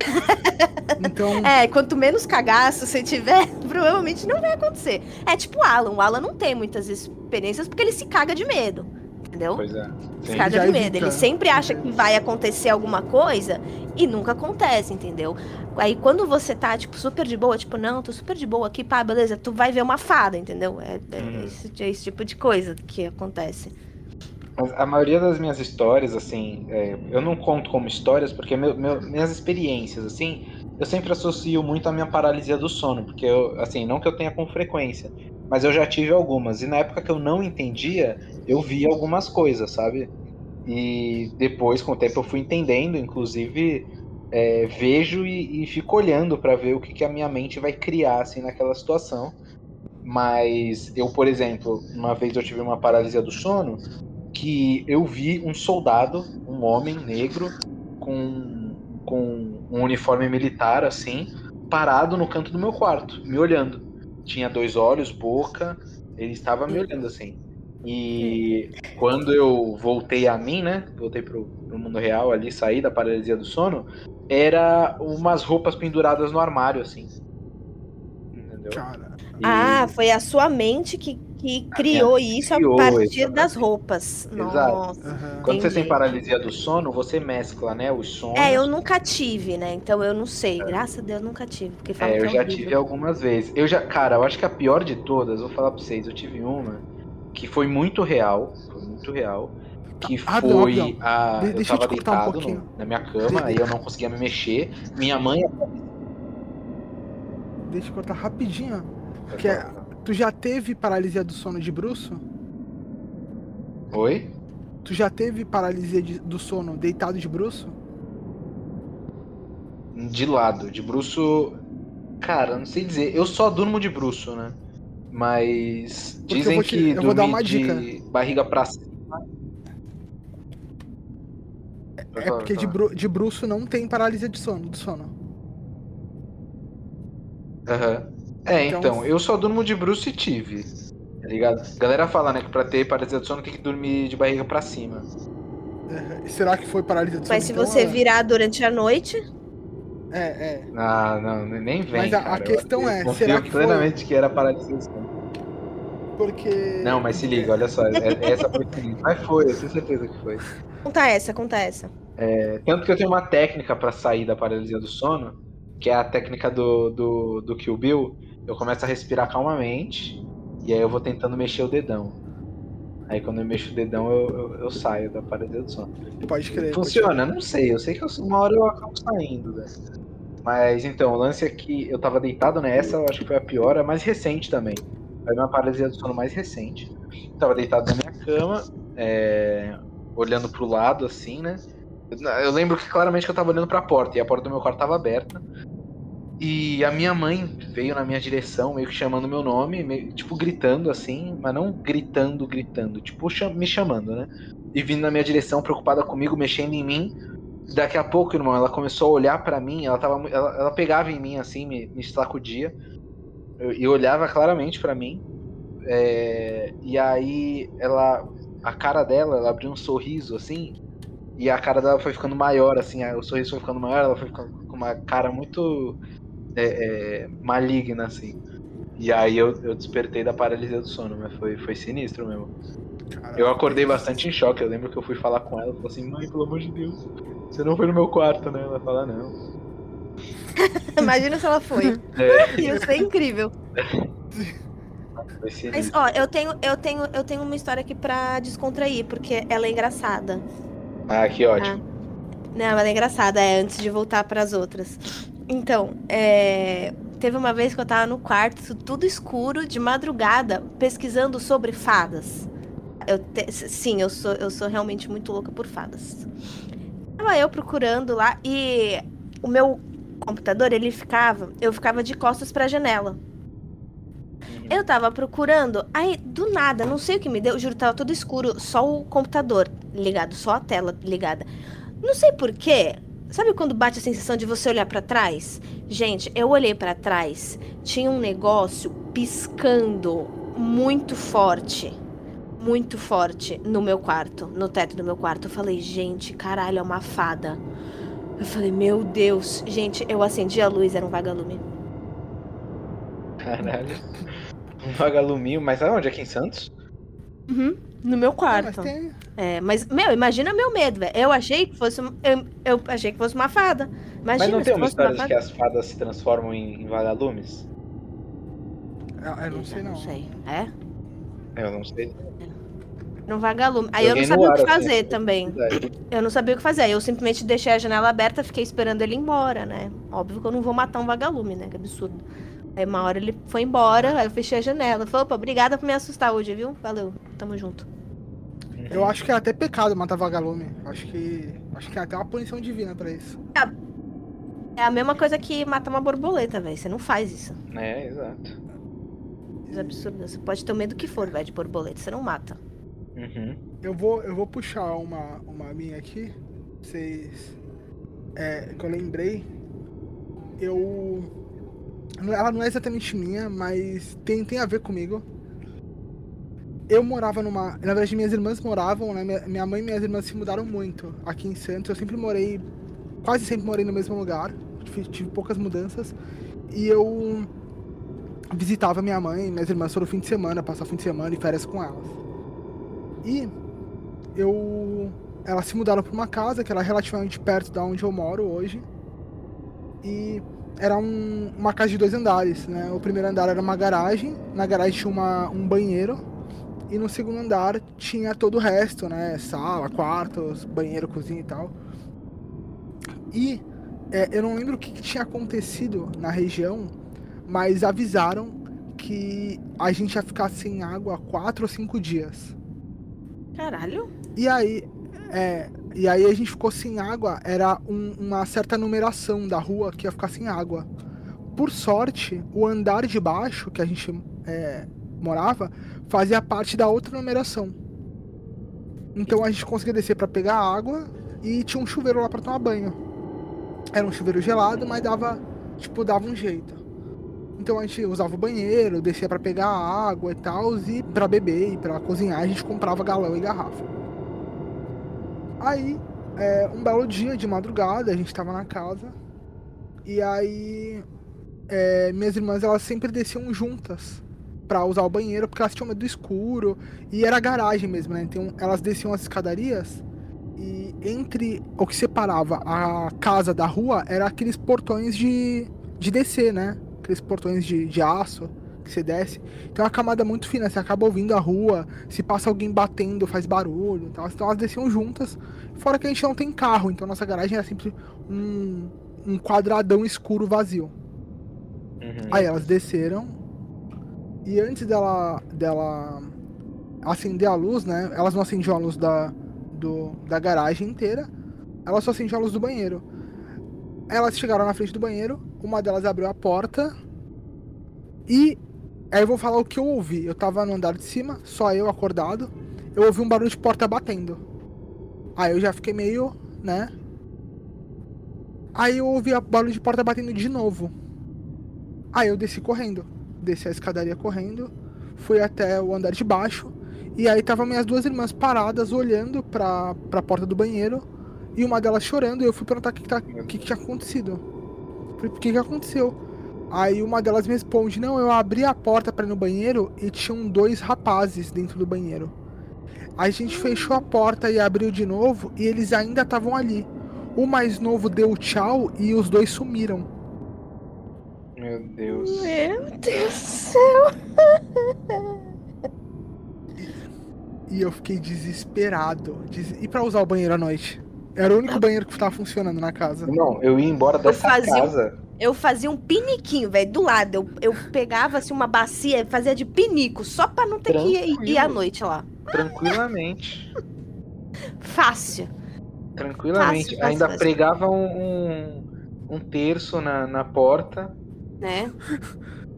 então... É, quanto menos cagaço você tiver, provavelmente não vai acontecer. É tipo o Alan. O Alan não tem muitas experiências porque ele se caga de medo. Entendeu? Pois é. Se caga de medo. Ele sempre acha que vai acontecer alguma coisa e nunca acontece, entendeu? Aí quando você tá, tipo, super de boa, tipo, não, tô super de boa aqui, pá, beleza, tu vai ver uma fada, entendeu? É, é, hum. esse, é esse, tipo de coisa que acontece. A maioria das minhas histórias, assim, é, eu não conto como histórias, porque meu, meu, minhas experiências, assim, eu sempre associo muito a minha paralisia do sono, porque eu, assim, não que eu tenha com frequência, mas eu já tive algumas. E na época que eu não entendia, eu via algumas coisas, sabe? E depois, com o tempo, eu fui entendendo, inclusive é, vejo e, e, fico olhando para ver o que, que a minha mente vai criar assim naquela situação. Mas eu, por exemplo, uma vez eu tive uma paralisia do sono que eu vi um soldado, um homem negro, com, com um uniforme militar assim, parado no canto do meu quarto, me olhando. Tinha dois olhos, boca, ele estava me olhando assim. E quando eu voltei a mim, né? Voltei pro, pro mundo real ali, saí da paralisia do sono, era umas roupas penduradas no armário, assim. Entendeu? Cara. E... Ah, foi a sua mente que, que criou isso criou, a partir exatamente. das roupas. Exato. Nossa. Uhum. Quando você tem paralisia do sono, você mescla, né, os sons. É, eu nunca tive, né? Então eu não sei. É. Graças a Deus nunca tive. Porque é, eu é já tive algumas vezes. Eu já, cara, eu acho que a pior de todas, vou falar pra vocês, eu tive uma que foi muito real, foi muito real, que ah, foi não, não. a de, eu tava deitado um no, na minha cama e eu não conseguia me mexer. Minha mãe Deixa eu cortar rapidinho. Que é, tu já teve paralisia do sono de bruxo? Oi? Tu já teve paralisia de, do sono deitado de bruxo? De lado, de bruxo. Cara, não sei dizer. Eu só durmo de bruxo, né? Mas porque dizem te, que eu vou dar uma dica. de barriga pra cima. É porque de, bru, de bruxo não tem paralisia de sono, do sono. Aham. Uhum. É, então... então, eu só durmo de bruxo e tive. Tá ligado? A galera fala, né, que pra ter paralisia do sono tem que dormir de barriga pra cima. É, será que foi paralisia do sono? Mas se então, você é? virar durante a noite. É, é. Ah, não, nem vem. Mas a, a questão eu, é, eu será que plenamente foi... que era paralisia do sono. Porque. Não, mas se liga, olha só. É, é essa foi Mas foi, eu tenho certeza que foi. Conta essa, conta essa. É, tanto que eu tenho uma técnica para sair da paralisia do sono, que é a técnica do, do, do Kill Bill. Eu começo a respirar calmamente, e aí eu vou tentando mexer o dedão. Aí quando eu mexo o dedão, eu, eu, eu saio da paralisia do sono. Pode crer. Funciona, pode não sei. Eu sei que uma hora eu acabo saindo, né? Mas então, o lance é que eu tava deitado nessa, eu acho que foi a pior, a mais recente também. Foi uma paralisia do sono mais recente. tava deitado na minha cama, é, olhando pro lado, assim, né? Eu lembro que claramente que eu tava olhando pra porta, e a porta do meu quarto tava aberta. E a minha mãe veio na minha direção, meio que chamando meu nome, meio, tipo gritando assim, mas não gritando, gritando, tipo me chamando, né? E vindo na minha direção, preocupada comigo, mexendo em mim. Daqui a pouco, irmão, ela começou a olhar para mim, ela, tava, ela, ela, pegava em mim assim, me, me sacudia e olhava claramente para mim. É, e aí ela, a cara dela, ela abriu um sorriso assim, e a cara dela foi ficando maior, assim, o sorriso foi ficando maior, ela foi ficando com uma cara muito é, é, maligna, assim. E aí eu, eu despertei da paralisia do sono, mas foi, foi sinistro mesmo. Caraca, eu acordei bastante em choque. Eu lembro que eu fui falar com ela, falei assim, mãe, pelo amor de Deus, você não foi no meu quarto, né? Ela fala, não. Imagina se ela foi. É. Ia ser incrível. Mas, ó, eu tenho, eu, tenho, eu tenho uma história aqui pra descontrair, porque ela é engraçada. Ah, que ótimo. Ah. Não, ela é engraçada, é, antes de voltar para as outras. Então, é, teve uma vez que eu tava no quarto, tudo escuro, de madrugada, pesquisando sobre fadas. Eu te... Sim, eu sou, eu sou realmente muito louca por fadas. Tava eu procurando lá e o meu computador, ele ficava, eu ficava de costas para a janela. Eu tava procurando, aí do nada, não sei o que me deu, juro, tava tudo escuro, só o computador ligado, só a tela ligada. Não sei porquê, sabe quando bate a sensação de você olhar para trás? Gente, eu olhei para trás, tinha um negócio piscando muito forte, muito forte no meu quarto, no teto do meu quarto. Eu falei, gente, caralho, é uma fada. Eu falei, meu Deus, gente, eu acendi a luz, era um vagalume. Caralho. Um vagaluminho, mas aonde? Aqui em Santos? Uhum, no meu quarto. mas tem... É, mas, meu, imagina meu medo, velho. Eu achei que fosse. Eu, eu achei que fosse uma fada. Imagina mas não tem uma história uma de que as fadas se transformam em, em vagalumes? Eu, eu não sei, não. Não sei. É? Eu não sei. No vagalume. Aí eu não sabia o que assim, fazer assim, também. Eu não sabia o que fazer. Aí eu simplesmente deixei a janela aberta, fiquei esperando ele ir embora, né? Óbvio que eu não vou matar um vagalume, né? Que absurdo. Aí uma hora ele foi embora, aí eu fechei a janela. Falei, opa, obrigada por me assustar hoje, viu? Valeu, tamo junto. Eu acho que é até pecado matar vagalume. Acho que. Acho que é até uma punição divina pra isso. É, é a mesma coisa que matar uma borboleta, velho. Você não faz isso. É, exato. Isso é absurdo. Você pode ter o medo que for, velho, de borboleta. Você não mata. Uhum. Eu, vou, eu vou puxar uma, uma minha aqui. Vocês. É, que eu lembrei. Eu. Ela não é exatamente minha, mas tem, tem a ver comigo. Eu morava numa. Na verdade, minhas irmãs moravam, né? Minha mãe e minhas irmãs se mudaram muito aqui em Santos. Eu sempre morei. Quase sempre morei no mesmo lugar. Tive, poucas mudanças. E eu visitava minha mãe e minhas irmãs todo fim de semana, passar fim de semana e férias com elas. E eu. Elas se mudaram para uma casa que era relativamente perto da onde eu moro hoje. E era um, uma casa de dois andares, né? O primeiro andar era uma garagem, na garagem tinha uma, um banheiro. E no segundo andar tinha todo o resto, né? Sala, quartos, banheiro, cozinha e tal. E é, eu não lembro o que, que tinha acontecido na região, mas avisaram que a gente ia ficar sem água quatro ou cinco dias. Caralho. E aí, é, e aí a gente ficou sem água, era um, uma certa numeração da rua que ia ficar sem água. Por sorte, o andar de baixo que a gente é, morava fazia parte da outra numeração. Então a gente conseguia descer para pegar água e tinha um chuveiro lá para tomar banho. Era um chuveiro gelado, mas dava, tipo, dava um jeito. Então a gente usava o banheiro, descia para pegar água e tal, e para beber e para cozinhar a gente comprava galão e garrafa. Aí, é, um belo dia de madrugada, a gente tava na casa, e aí é, minhas irmãs elas sempre desciam juntas para usar o banheiro, porque elas tinham medo do escuro, e era garagem mesmo, né? Então elas desciam as escadarias, e entre o que separava a casa da rua era aqueles portões de, de descer, né? aqueles portões de, de aço que você desce. Tem uma camada muito fina, você acaba ouvindo a rua, se passa alguém batendo, faz barulho tal. Então elas desciam juntas. Fora que a gente não tem carro, então nossa garagem era sempre um, um quadradão escuro vazio. Uhum. Aí elas desceram. E antes dela, dela acender a luz, né? Elas não acendiam a luz da, do, da garagem inteira. Elas só acendiam a luz do banheiro. Elas chegaram na frente do banheiro, uma delas abriu a porta e aí eu vou falar o que eu ouvi. Eu tava no andar de cima, só eu acordado. Eu ouvi um barulho de porta batendo. Aí eu já fiquei meio, né? Aí eu ouvi a barulho de porta batendo de novo. Aí eu desci correndo. Desci a escadaria correndo. Fui até o andar de baixo. E aí tava minhas duas irmãs paradas olhando pra, pra porta do banheiro. E uma delas chorando. E eu fui perguntar o que, tá, que, que tinha acontecido. Falei, o que que aconteceu? Aí uma delas me responde, não, eu abri a porta para ir no banheiro e tinham dois rapazes dentro do banheiro. A gente fechou a porta e abriu de novo e eles ainda estavam ali. O mais novo deu tchau e os dois sumiram. Meu Deus. Meu Deus do céu. E, eu fiquei desesperado. E para usar o banheiro à noite? Era o único banheiro que tava funcionando na casa. Não, eu ia embora dessa fazia um- casa. Eu fazia um piniquinho, velho, do lado. Eu, eu pegava assim uma bacia e fazia de pinico, só pra não ter que ir, ir à noite lá. Tranquilamente. Fácil. Tranquilamente. Fácil, fácil, Ainda fácil. pregava um, um, um terço na, na porta, Né?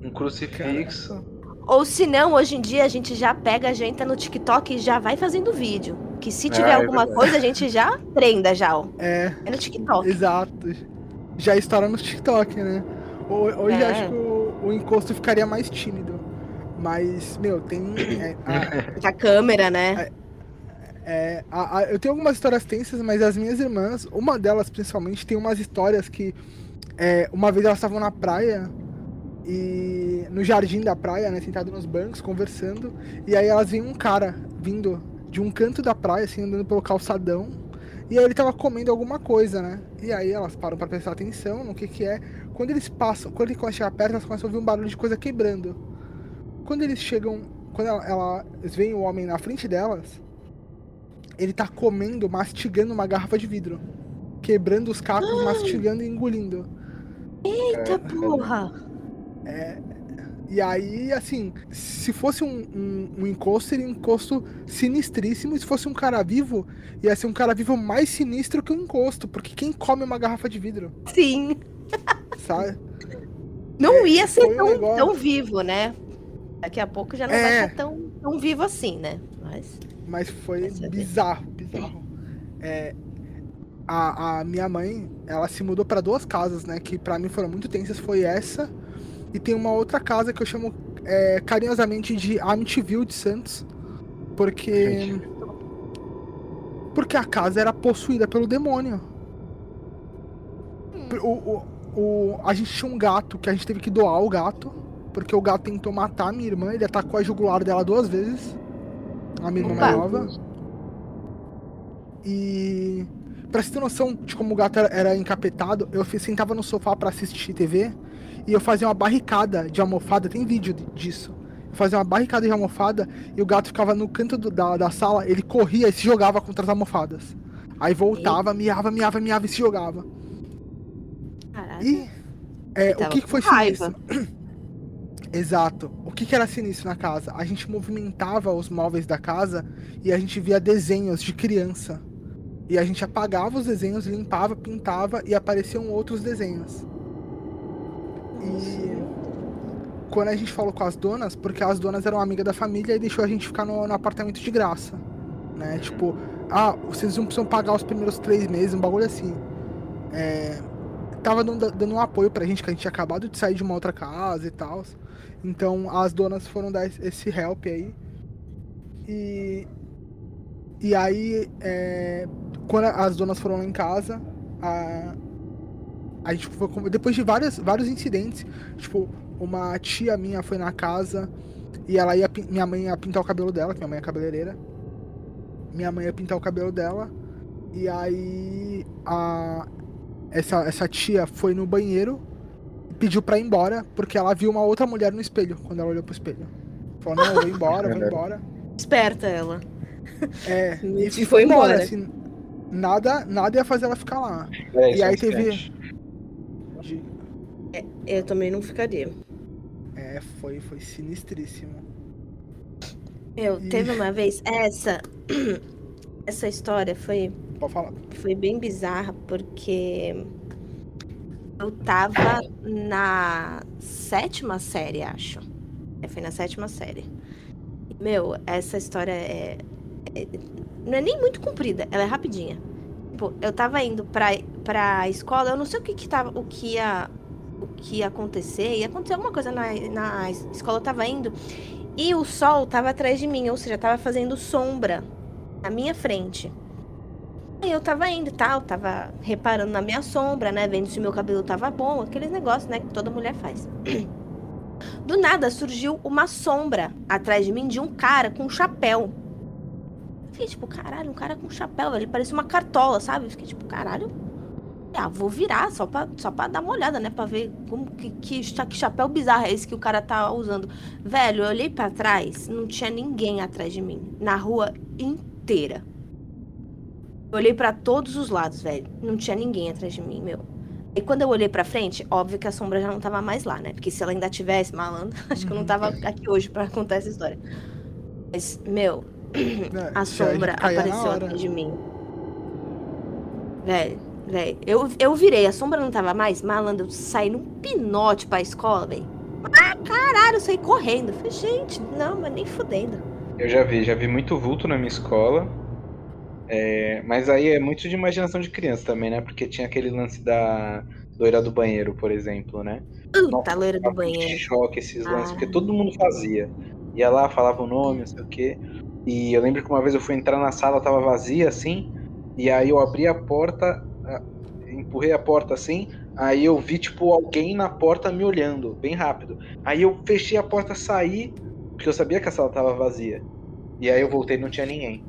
um crucifixo. Ou se não, hoje em dia a gente já pega, já entra no TikTok e já vai fazendo vídeo. Que se tiver Ah, é alguma verdade. coisa, a gente já prenda já, ó. É, É no TikTok. exato. Já estoura no TikTok, né? Ho- Hoje É. acho que o, o encosto ficaria mais tímido. Mas, meu, tem. é, a- A câmera, né? É, a- a- eu tenho algumas histórias tensas, mas as minhas irmãs, uma delas principalmente, tem umas histórias que é, uma vez elas estavam na praia e no jardim da praia, né, sentado nos bancos, conversando, e aí elas veem um cara vindo de um canto da praia, assim, andando pelo calçadão, e aí ele tava comendo alguma coisa, né? E aí elas param pra prestar atenção no que que é. Quando eles passam, quando ele começa a chegar perto, elas começam a ouvir um barulho de coisa quebrando. Quando eles chegam, quando ela, ela- eles veem o homem na frente delas, ele tá comendo, mastigando uma garrafa de vidro. Quebrando os cacos, mastigando e engolindo. Eita porra! E aí, assim, se fosse um, um, um encosto, seria um encosto sinistríssimo. E se fosse um cara vivo, ia ser um cara vivo mais sinistro que um encosto. Porque quem come uma garrafa de vidro, Sim. sabe? Não ia ser tão, negócio- tão vivo, né? Daqui a pouco já não vai É. estar tão, tão vivo assim, né? Mas. Mas foi Vai bizarro, bizarro. É, a, a minha mãe, ela se mudou pra duas casas, né? Que pra mim foram muito tensas. Foi essa. E tem uma outra casa que eu chamo é, carinhosamente de Amityville de Santos. Porque. Porque a casa era possuída pelo demônio. O, o, o- a gente tinha um gato que a gente teve que doar o gato. Porque o gato tentou matar a minha irmã. Ele atacou a jugular dela duas vezes. A minha irmã mais nova. E. Pra você ter noção de como o gato era, era encapetado, eu sentava no sofá pra assistir TV e eu fazia uma barricada de almofada, tem vídeo de- disso. Eu fazia uma barricada de almofada e o gato ficava no canto do- da, da sala, ele corria e se jogava contra as almofadas. Aí voltava, miava, miava, miava e se jogava. Caralho. E é, o que, que foi raiva. sinistro? Exato. O que, que era sinistro na casa? A gente movimentava os móveis da casa e a gente via desenhos de criança. E a gente apagava os desenhos, limpava, pintava e apareciam outros desenhos. E quando a gente falou com as donas, porque as donas eram amigas da família e deixou a gente ficar no, no apartamento de graça. Né? Tipo, ah, vocês não precisam pagar os primeiros três meses, um bagulho assim. É, tava dando, dando um apoio pra gente, que a gente tinha acabado de sair de uma outra casa e tal. Então as donas foram dar esse- esse help aí. E. E aí, é, quando as donas foram lá em casa, a, a gente foi. com- Depois de vários, vários incidentes, tipo, uma tia minha foi na casa e ela ia. Minha mãe ia pintar o cabelo dela, que minha mãe é cabeleireira. Minha mãe ia pintar o cabelo dela. E aí a, essa, essa tia foi no banheiro e pediu pra ir embora, porque ela viu uma outra mulher no espelho, quando ela olhou pro espelho. Falou, não, eu vou embora, vou embora. Esperta ela. É, E foi embora. assim, nada, nada ia fazer ela ficar lá. É, E é aí teve- Eu também não ficaria. É, foi, foi sinistríssimo. Eu, Ih. teve uma vez, essa. Essa história foi, Pode falar. foi bem bizarra, porque eu tava na sétima série, acho. É, foi na sétima série. Meu, essa história é, é- Não é nem muito comprida, ela é rapidinha. Tipo, eu tava indo pra, pra escola, eu não sei o que que tava. O que ia. O que ia acontecer. Ia acontecer alguma coisa na, na escola, eu tava indo. E o sol tava atrás de mim, ou seja, tava fazendo sombra na minha frente. Aí eu tava indo e tal, tava reparando na minha sombra, né? Vendo se meu cabelo tava bom, aqueles negócios, né? Que toda mulher faz. Do nada surgiu uma sombra atrás de mim de um cara com um chapéu. Fiquei tipo, caralho, um cara com chapéu, velho. Ele parecia uma cartola, sabe? Fiquei tipo, caralho. Ah, vou virar só pra, só pra dar uma olhada, né? Pra ver como que, que, que chapéu bizarro é esse que o cara tá usando. Velho, eu olhei pra trás, não tinha ninguém atrás de mim. Na rua inteira. Eu olhei pra todos os lados, velho. Não tinha ninguém atrás de mim, meu. E quando eu olhei pra frente, óbvio que a sombra já não tava mais lá, né? Porque se ela ainda tivesse, malandro, acho que eu não tava aqui hoje pra contar essa história. Mas, meu, É, a sombra na apareceu atrás de mim. Velho, velho. Eu, eu virei, a sombra não tava mais, malandro, eu saí num pinote pra escola, velho. Ah, caralho, eu saí correndo. Falei, gente, não, mas nem fudendo. Eu já vi, já vi muito vulto na minha escola. É, mas aí é muito de imaginação de criança também, né? Porque tinha aquele lance da loira do banheiro, por exemplo, né? Puta, loira do banheiro. choque esses lances, Ah. porque todo mundo fazia. Ia lá, falava o nome, não sei o quê. E eu lembro que uma vez eu fui entrar na sala, tava vazia assim, e aí eu abri a porta, empurrei a porta assim, aí eu vi, tipo, alguém na porta me olhando, bem rápido. Aí eu fechei a porta, saí, porque eu sabia que a sala tava vazia. E aí eu voltei e não tinha ninguém.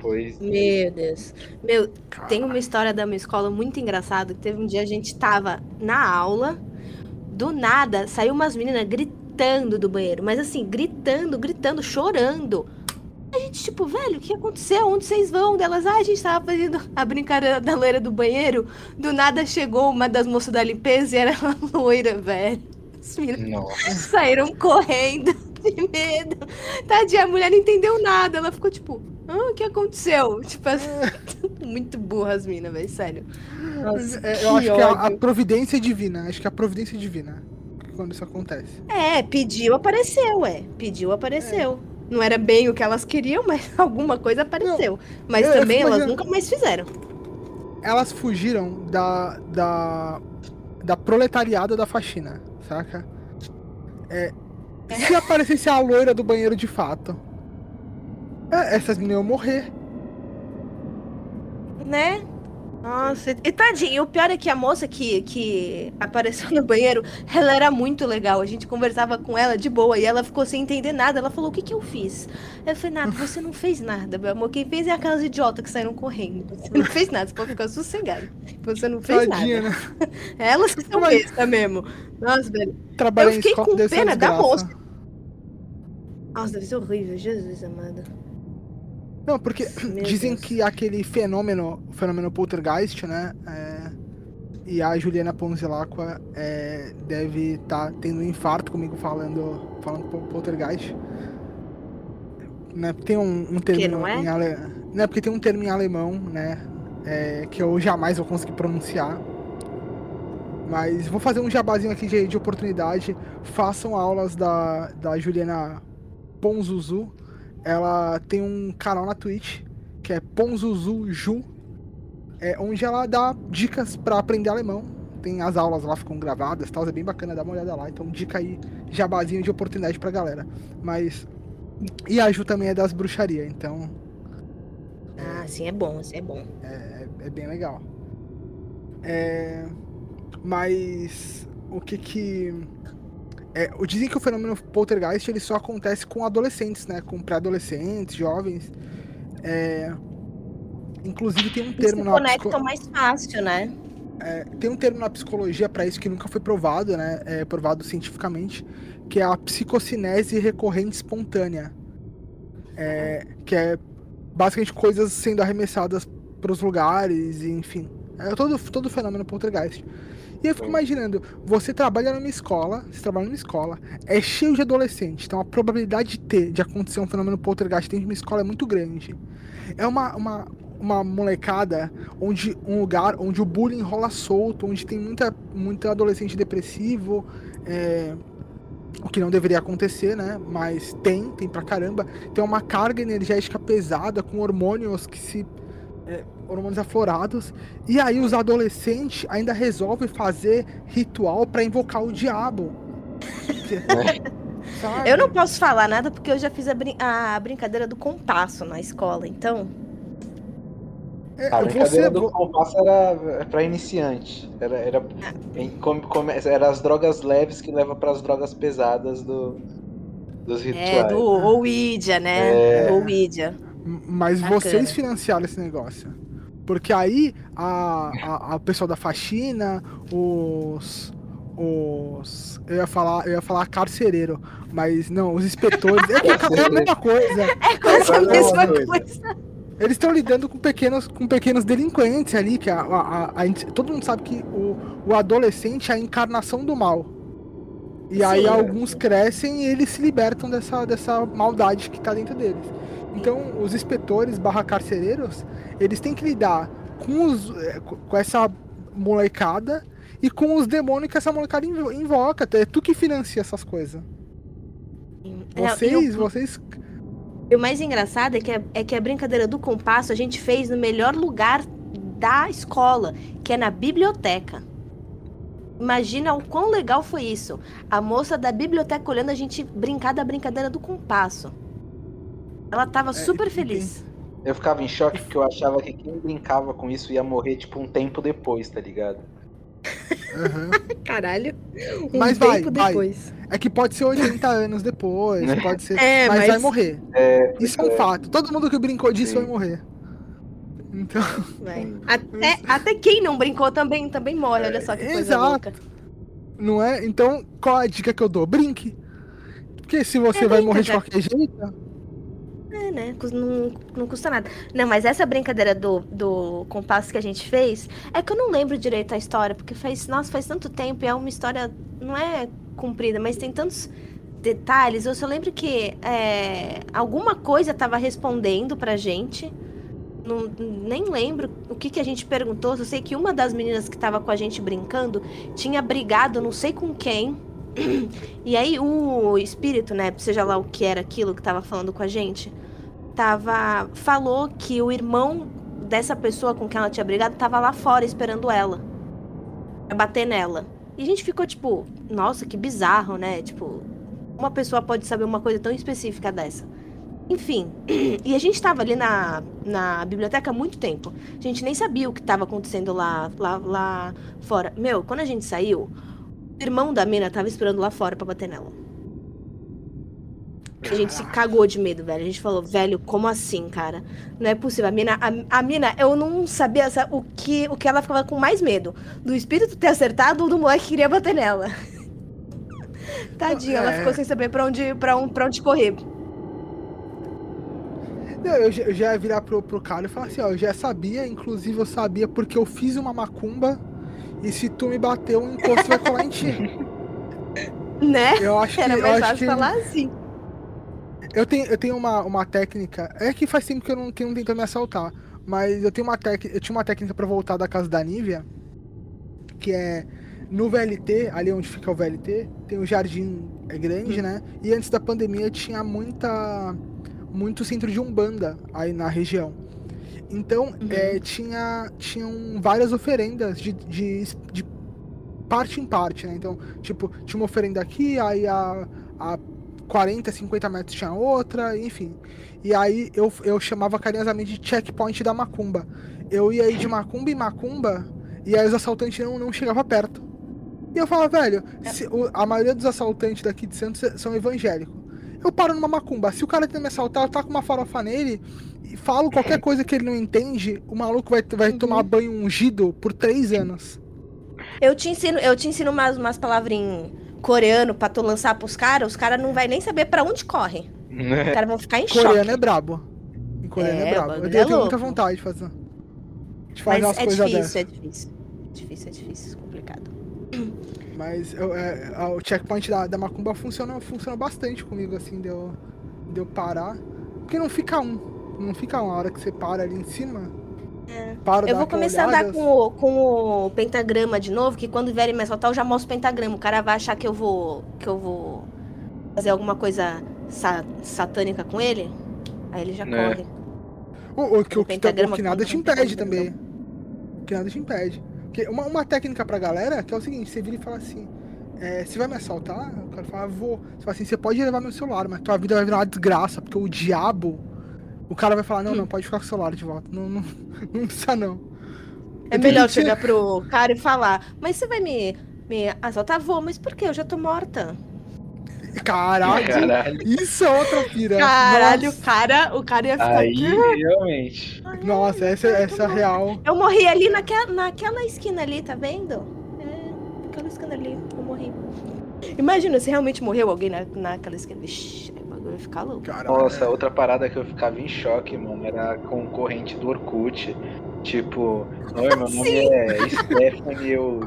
Foi. Meu Deus. Meu, tem uma história da minha escola muito engraçada. Que teve um dia a gente tava na aula, do nada saiu umas meninas gritando do banheiro, mas assim, gritando, gritando, chorando. A gente, tipo, velho, o que aconteceu? Onde vocês vão? Delas, ah, a gente tava fazendo a brincadeira da loira do banheiro. Do nada chegou uma das moças da limpeza e era uma loira, velho. As meninas Nossa. saíram correndo de medo. Tadinha, a mulher não entendeu nada. Ela ficou tipo, ah, o que aconteceu? Tipo, muito burra as minas, velho, sério. Nossa, É, eu acho que a, a ódio. providência é divina. Acho que a providência é divina quando isso acontece. É, pediu, apareceu, é. Pediu, apareceu. Não era bem o que elas queriam, mas alguma coisa apareceu. mas eu- eu também fico elas nunca mais fizeram. Elas fugiram da, da, da proletariada da faxina, saca? É, se aparecesse a loira do banheiro de fato, é, essas meninas iam morrer. Né? Nossa, e tadinho, o pior é que a moça que, que apareceu no banheiro, ela era muito legal. A gente conversava com ela de boa e ela ficou sem entender nada. Ela falou: O que que eu fiz? Eu falei: Nada, você não fez nada, meu amor. Quem fez é aquelas idiotas que saíram correndo. Você não fez nada, você pode ficar sossegado. Você não fez Tadinha, nada. né? Elas são Mas- bestas mesmo. Nossa, velho. Trabalhar Eu fiquei com pena da moça. Nossa, deve ser horrível, Jesus amado. Não, porque Meu dizem Deus. que aquele fenômeno, o fenômeno poltergeist, né? é, e a Juliana Ponzilacqua é, deve estar tendo um infarto comigo falando, falando pol- poltergeist. Né, tem um, um termo não é? em ale... né, porque tem um termo em alemão, né? é, que eu jamais vou conseguir pronunciar. Mas vou fazer um jabazinho aqui de, de oportunidade. Façam aulas da, da Juliana Ponzuzu. Ela tem um canal na Twitch que é Ponzuzu Ju, é, onde ela dá dicas pra aprender alemão. Tem as aulas lá, ficam gravadas e tal, é bem bacana, dá uma olhada lá. Então, dica aí, jabazinho de oportunidade pra galera. Mas. E a Ju também é das bruxarias, então Ah, sim, é bom, assim é bom. é, é bem legal. É, mas o que que. É, o- dizem que o fenômeno poltergeist ele só acontece com adolescentes, né? Com pré-adolescentes, jovens. É, inclusive tem um Eles termo se na conectam psico- mais fácil, né? é, tem um termo na psicologia para isso que nunca foi provado, né? É provado cientificamente, que é a psicocinese recorrente espontânea. É, que é basicamente coisas sendo arremessadas para os lugares, e, enfim. É todo, todo fenômeno poltergeist. E eu fico imaginando, você trabalha numa escola, você trabalha numa escola, é cheio de adolescente, então a probabilidade de ter, de acontecer um fenômeno poltergeist dentro de uma escola é muito grande. É uma, uma, uma molecada onde um lugar onde o bullying rola solto, onde tem muita, muita adolescente depressivo, é, o que não deveria acontecer, né? Mas tem, tem pra caramba. Tem uma carga energética pesada com hormônios que se. É, hormônios aflorados. E aí os adolescentes ainda resolvem fazer ritual pra invocar o diabo. Sabe? Eu não posso falar nada porque eu já fiz a, brin- a brincadeira do compasso na escola, então. É, A você, brincadeira do vo- compasso era pra iniciante. Era, era, em- come- come- era as drogas leves que levam pras drogas pesadas do, dos rituais. É, do Ouija, né? É. Do Ouija. Mas Bacana. vocês financiaram esse negócio. Porque aí a, a, a pessoal da faxina, os. Os. Eu ia falar, eu ia falar carcereiro, mas não, os inspetores. É, que é a mesma coisa. É quase a mesma coisa. coisa. Eles estão lidando com pequenos, com pequenos delinquentes ali, que a, a, a, a todo mundo sabe que o, o adolescente é a encarnação do mal. E Sim, aí alguns crescem e eles se libertam dessa, dessa maldade que tá dentro deles. Então, os inspetores barra carcereiros, eles têm que lidar com, os, é, com essa molecada e com os demônios que essa molecada invoca. É tu que financia essas coisas. Vocês, vocês e o mais engraçado é que, a, é que a brincadeira do compasso a gente fez no melhor lugar da escola, que é na biblioteca. Imagina o quão legal foi isso. A moça da biblioteca olhando a gente brincar da brincadeira do compasso. Ela tava é, super feliz. Eu ficava em choque porque eu achava que quem brincava com isso ia morrer, tipo, um tempo depois, tá ligado? Uhum. Caralho. Um mas vai, depois. Vai. É que pode ser 80 anos depois, pode ser. É, mas, mas, vai morrer. É, Isso é um é. fato. Todo mundo que brincou disso Sim. vai morrer. Então. Vai. Até, até quem não brincou também, também morre, olha só que coisa Exato. louca. Não é? Então, qual a dica que eu dou? Brinque. Porque se você é, vai brinca, morrer de qualquer jeito. É, né? Não, não custa nada. Não, mas essa brincadeira do, do compasso que a gente fez, é que eu não lembro direito a história, porque faz, nossa, faz tanto tempo e é uma história, não é comprida, mas tem tantos detalhes. Eu só lembro que é, alguma coisa estava respondendo pra gente. Não, nem lembro o que, que a gente perguntou. Só sei que uma das meninas que estava com a gente brincando tinha brigado, não sei com quem. E aí o espírito, né, seja lá o que era aquilo que estava falando com a gente, tava falou que o irmão dessa pessoa com quem ela tinha brigado tava lá fora esperando ela. Pra bater nela. E a gente ficou tipo, nossa, que bizarro, né? Tipo, uma pessoa pode saber uma coisa tão específica dessa. Enfim, e a gente estava ali na, na biblioteca há muito tempo. A gente nem sabia o que estava acontecendo lá, lá, lá fora. Meu, quando a gente saiu, o irmão da mina tava esperando lá fora para bater nela. A gente se cagou de medo, velho. A gente falou, velho, como assim, cara? Não é possível. A mina, a, a mina eu não sabia o, que, o que ela ficava com mais medo. Do espírito ter acertado ou do moleque que queria bater nela. Tadinha, é. ela ficou sem saber pra onde, pra, um, pra onde correr. Não, eu, eu já ia virar pro, pro cara e falar assim, ó, eu já sabia, inclusive eu sabia porque eu fiz uma macumba e se tu me bater, um encosto vai colar em ti. Né? Eu acho Era que, mais fácil que... falar assim. Eu tenho, eu tenho uma, uma técnica. É que faz tempo que eu não, que não tentou me assaltar. Mas eu tenho uma técnica. Eu tinha uma técnica para voltar da casa da Nívia. Que é no VLT, ali onde fica o VLT, tem o jardim é grande, hum. né? E antes da pandemia tinha muita. muito centro de Umbanda aí na região. Então, uhum. é, tinha tinham várias oferendas de, de, de parte em parte, né? Então, tipo, tinha uma oferenda aqui, aí a, a 40, 50 metros tinha outra, enfim. E aí eu, eu chamava carinhosamente de checkpoint da Macumba. Eu ia ir de Macumba em Macumba e aí os assaltantes não, não chegavam perto. E eu falava, velho, se, o, a maioria dos assaltantes daqui de Santos são evangélicos. Eu paro numa macumba. Se o cara tenta me assaltar, eu taco uma farofa nele e falo qualquer coisa que ele não entende, o maluco vai, vai uhum. tomar banho ungido por três anos. Eu te ensino, eu te ensino umas, umas palavrinhas coreano pra tu lançar pros caras, os caras não vai nem saber pra onde corre. Os caras vão ficar em coreano choque. Coreano é brabo. Em coreano é, é brabo. Eu, é tenho muita vontade de fazer. De fazer Mas é difícil, dessas. é difícil. Difícil, é difícil, complicado. Mas eu, é, o checkpoint da, da Macumba funciona, funciona bastante comigo, assim, de eu, de eu parar. Porque não fica um. Não fica uma hora que você para ali em cima é. eu vou começar a andar com o, com o pentagrama de novo, que quando vierem me assaltar, eu já mostro o pentagrama. O cara vai achar que eu vou. que eu vou fazer alguma coisa sa satânica com ele. Aí ele já é. corre. O, o, o, que, o que, tá, que nada te impede também. Que nada te impede. Porque uma, uma técnica pra galera que é o seguinte, você vira e fala assim. É, você vai me assaltar? O cara fala, vou. Você fala assim, você pode levar meu celular, mas tua vida vai virar uma desgraça, porque o diabo o cara vai falar, não, não, hum. pode ficar com o celular de volta. Não, não, não precisa não. É melhor chegar pro cara e falar, mas você vai me, me assaltar? Vou, mas por quê? Eu já tô morta. Caralho, Caralho. isso é outra pira. Caralho, o cara, o cara ia ficar. Aí, realmente. Nossa, essa, essa é real. Eu morri ali naquela, naquela esquina ali, tá vendo? É, aquela esquina ali. Imagina se realmente morreu alguém na, naquela esquina. Vixi, o bagulho vai ficar louco. Nossa, outra parada que eu ficava em choque, mano, era com corrente do Orkut. Tipo, oi, meu nome Sim. é Stephanie, eu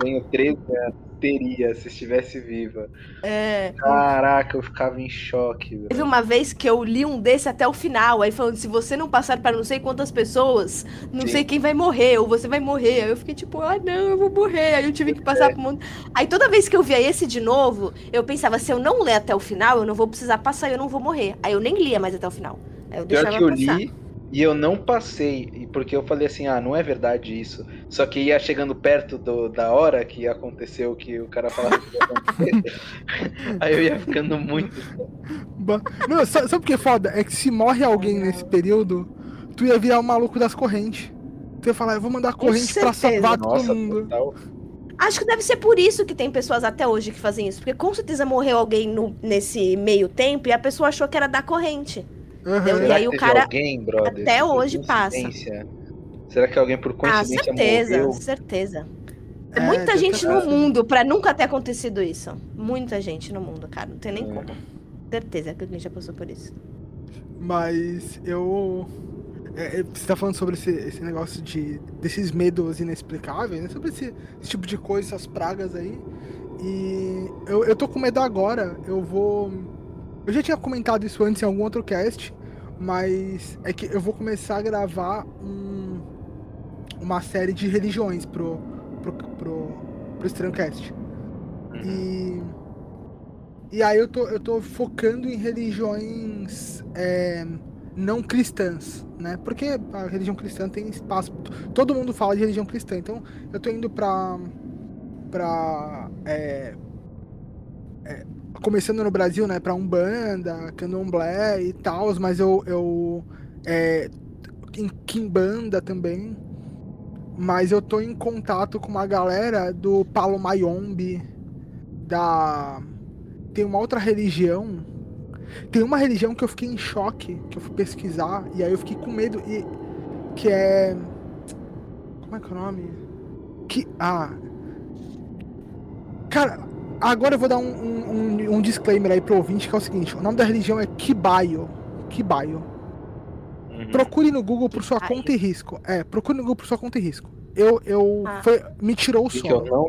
tenho 13 anos teria se estivesse viva. É. Caraca, eu ficava em choque. Velho. Teve uma vez que eu li um desse até o final, aí falando: se você não passar para não sei quantas pessoas, não Sim. sei quem vai morrer, ou você vai morrer. Aí eu fiquei tipo, ah, não, eu vou morrer. Aí eu tive que passar é. pro mundo. Aí toda vez que eu via esse de novo, eu pensava: se eu não ler até o final, eu não vou precisar passar eu não vou morrer. Aí eu nem lia mais até o final. Aí eu Pior que eu passar. li e eu não passei, porque eu falei assim, ah, não é verdade isso. Só que ia chegando perto do, da hora que aconteceu que o cara falava que ia acontecer. aí eu ia ficando muito. Não, sabe, sabe o que é foda? É que se morre alguém nesse período, tu ia virar o maluco das correntes. Tu ia falar, eu vou mandar corrente pra salvar Nossa, todo mundo. Total. Acho que deve ser por isso que tem pessoas até hoje que fazem isso. Porque com certeza morreu alguém no, nesse meio tempo e a pessoa achou que era da corrente. Uhum. E aí o cara alguém, brother, até hoje passa. Será que alguém por coincidência ah, certeza, morreu? certeza. É, Muita gente no mundo para nunca ter acontecido isso. Muita gente no mundo, cara. Não tem nem é. como. Certeza que alguém já passou por isso. Mas eu. É, é, você tá falando sobre esse, esse, negócio de desses medos inexplicáveis, né? Sobre esse, esse, tipo de coisa, essas pragas aí. E eu, eu tô com medo agora. Eu vou eu já tinha comentado isso antes em algum outro cast, mas é que eu vou começar a gravar um, uma série de religiões pro, pro, pro, pro Strancast. Uhum. E, e aí eu tô, eu tô focando em religiões é, não cristãs, né? Porque a religião cristã tem espaço. Todo mundo fala de religião cristã, então eu tô indo pra. pra é, é, começando no Brasil, né, pra Umbanda, Candomblé e tal, mas eu, eu é, em Kimbanda também. Mas eu tô em contato com uma galera do Palo Mayombe, da. Tem uma outra religião. Tem uma religião que eu fiquei em choque, que eu fui pesquisar, e aí eu fiquei com medo, e. Que é. Como é que é o nome? Que. Ah. Cara, Agora eu vou dar um, um, um, disclaimer aí pro ouvinte, que é o seguinte: o nome da religião é Kibayo. Kibayo. Uhum. Procure no Google por sua Kibayo. conta e risco. É, procure no Google por sua conta e risco. Eu, eu ah. foi, me tirou o sono. Eu não,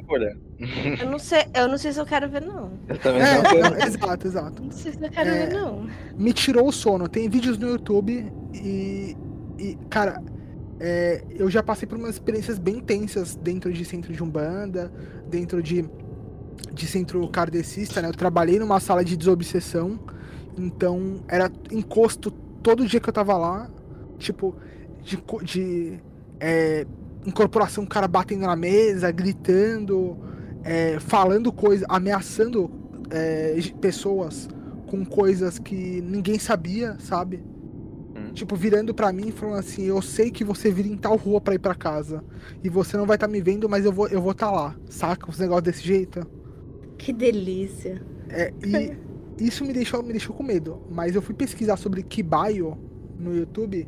eu não sei, eu não sei se eu quero ver não. Eu também é, não quero. exato, exato. Não sei se eu quero é, ver não. Me tirou o sono. Tem vídeos no YouTube e, e cara, é, eu já passei por umas experiências bem tensas dentro de centro de umbanda, dentro de de centro kardecista, né? Eu trabalhei numa sala de desobsessão, então era encosto todo dia que eu tava lá, tipo, de, de é, incorporação, o cara batendo na mesa, gritando, é, falando coisas, ameaçando é, pessoas com coisas que ninguém sabia, sabe? Hum. Tipo, virando para mim e falando assim: Eu sei que você vira em tal rua para ir para casa. E você não vai estar tá me vendo, mas eu vou eu vou estar tá lá. Saca? Os negócios desse jeito. Que delícia. É, e isso me deixou, me deixou com medo. Mas eu fui pesquisar sobre Kibayo no YouTube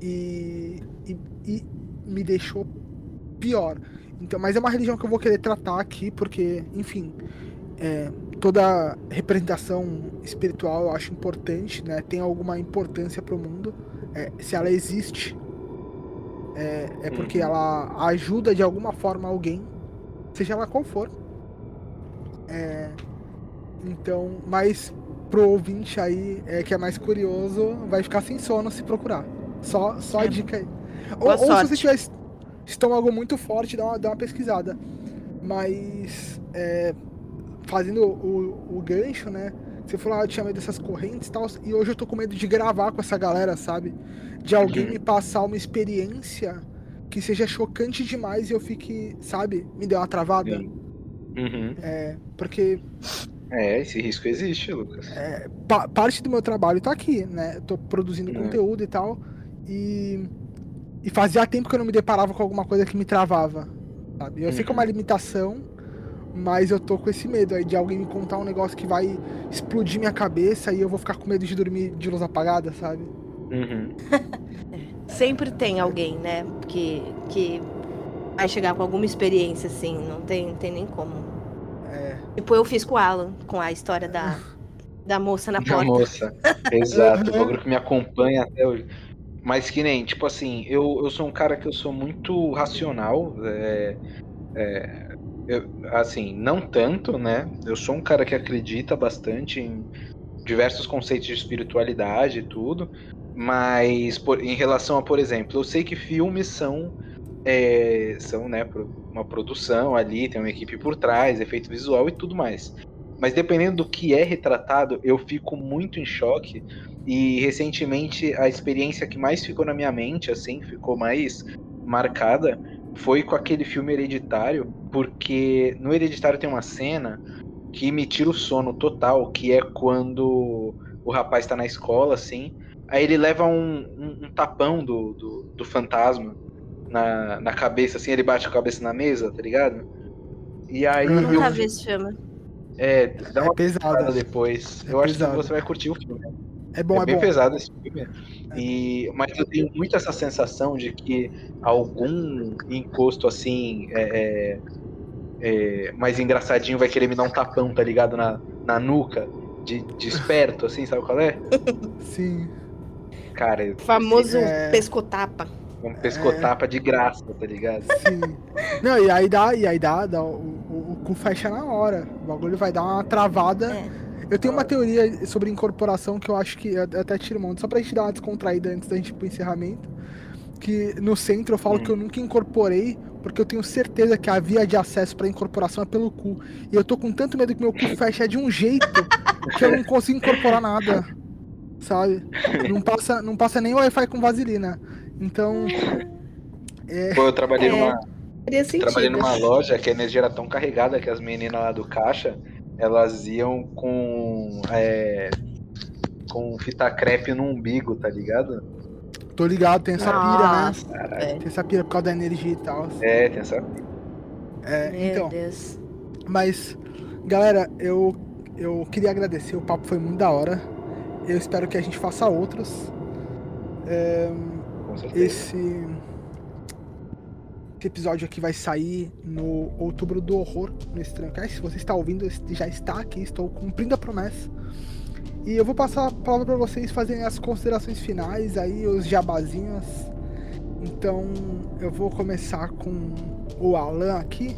e, e, e me deixou pior. Então, mas é uma religião que eu vou querer tratar aqui, porque, enfim, é, toda representação espiritual eu acho importante, né? Tem alguma importância para o mundo. É, se ela existe, é, é porque uhum. ela ajuda de alguma forma alguém, seja ela qual for. É, então, mas pro ouvinte aí é, que é mais curioso, vai ficar sem sono se procurar. Só, só a é. dica aí. Ou, ou, se você tiver estômago muito forte, dá uma, dá uma pesquisada. Mas é, fazendo o, o gancho, né? Você falou, ah, eu tinha medo dessas correntes e tal, e hoje eu tô com medo de gravar com essa galera, sabe? De alguém uhum. me passar uma experiência que seja chocante demais e eu fique, sabe, me deu uma travada. Uhum. Uhum. É, porque. É, esse risco existe, Lucas. É, pa parte do meu trabalho tá aqui, né? Eu tô produzindo uhum. conteúdo e tal. E, e fazia tempo que eu não me deparava com alguma coisa que me travava. Sabe? Eu uhum. sei que é uma uhum. limitação, mas eu tô com esse medo aí de alguém me contar um negócio que vai explodir minha cabeça e eu vou ficar com medo de dormir de luz apagada, sabe? Uhum. Sempre tem alguém, né? Que, que vai chegar com alguma experiência, assim, não tem, tem nem como. Tipo, eu fiz com o Alan, com a história da, da moça na Da porta. moça. Exato, o bagulho que me acompanha até hoje. Mas que nem, tipo assim, eu, eu sou um cara que eu sou muito racional. é, é, eu- assim, não tanto, né? Eu sou um cara que acredita bastante em diversos conceitos de espiritualidade e tudo. Mas por- em relação a, por exemplo, eu sei que filmes são, é, são né, pro- uma produção ali, tem uma equipe por trás, efeito visual e tudo mais. Mas dependendo do que é retratado, eu fico muito em choque. E recentemente a experiência que mais ficou na minha mente, assim, ficou mais marcada, foi com aquele filme Hereditário, porque no Hereditário tem uma cena que me tira o sono total, que é quando o rapaz tá na escola, assim, aí ele leva um, um- um tapão do, do, do fantasma na, na cabeça, assim, ele bate a cabeça na mesa, tá ligado? E aí Uhum. Nunca eu vi esse filme. é, dá É uma pesado. olhada depois. É eu acho pesado. que você vai curtir o filme. É bom, é é, bem bom. pesado esse filme. E, mas eu tenho muito essa sensação de que algum encosto assim é, é, é, mais engraçadinho vai querer me dar um tapão, tá ligado? Na, na nuca, de, de esperto, assim, sabe qual é? Sim. O Cara, eu- famoso É. pescotapa. Um pescotapa de graça, tá ligado? Sim. Não, e aí dá, e aí dá, dá o, o, o cu fecha na hora. O bagulho vai dar uma travada. É. Eu tenho uma teoria sobre incorporação que eu acho que eu até tiro mão, só pra gente dar uma descontraída antes da gente ir pro encerramento. Que no centro eu falo Hum. que eu nunca incorporei, porque eu tenho certeza que a via de acesso pra incorporação é pelo cu. E eu tô com tanto medo que meu cu feche de um jeito que eu não consigo incorporar nada. Sabe? Não passa, não passa nem Wi-Fi com vaselina. Então. É, Pô, eu trabalhei É. numa. Trabalhei numa loja que a energia era tão carregada que as meninas lá do caixa, elas iam com é, com fita crepe no umbigo, tá ligado? tô ligado, tem essa pira, né? Nossa, velho. Tem essa pira por causa da energia e tal. É, tem essa. É, Meu então, Deus. mas, galera, eu, eu queria agradecer, o papo foi muito da hora. Eu espero que a gente faça outros. É, certeza. esse, esse episódio aqui vai sair no Outubro do Horror, no Strancast. Se você está ouvindo, já está aqui, estou cumprindo a promessa. E eu vou passar a palavra para vocês fazerem as considerações finais aí, os jabazinhos. Então, eu vou começar com o Alan aqui.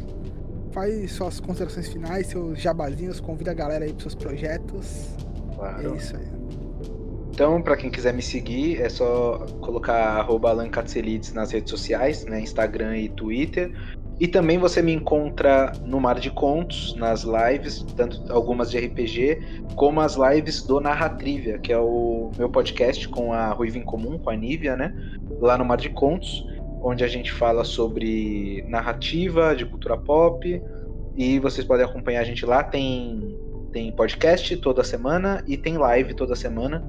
Faz suas considerações finais, seus jabazinhos, convida a galera aí para seus projetos. É Claro. isso aí. Então, pra quem quiser me seguir, é só colocar arroba Alan Katselides nas redes sociais, né? Instagram e Twitter. E também você me encontra no Mar de Contos, nas lives, tanto algumas de RPG, como as lives do Narratrivia, que é o meu podcast com a Ruiva em Comum, com a Nívia, né? Lá no Mar de Contos, onde a gente fala sobre narrativa, de cultura pop. E vocês podem acompanhar a gente lá. Tem, tem podcast toda semana e tem live toda semana.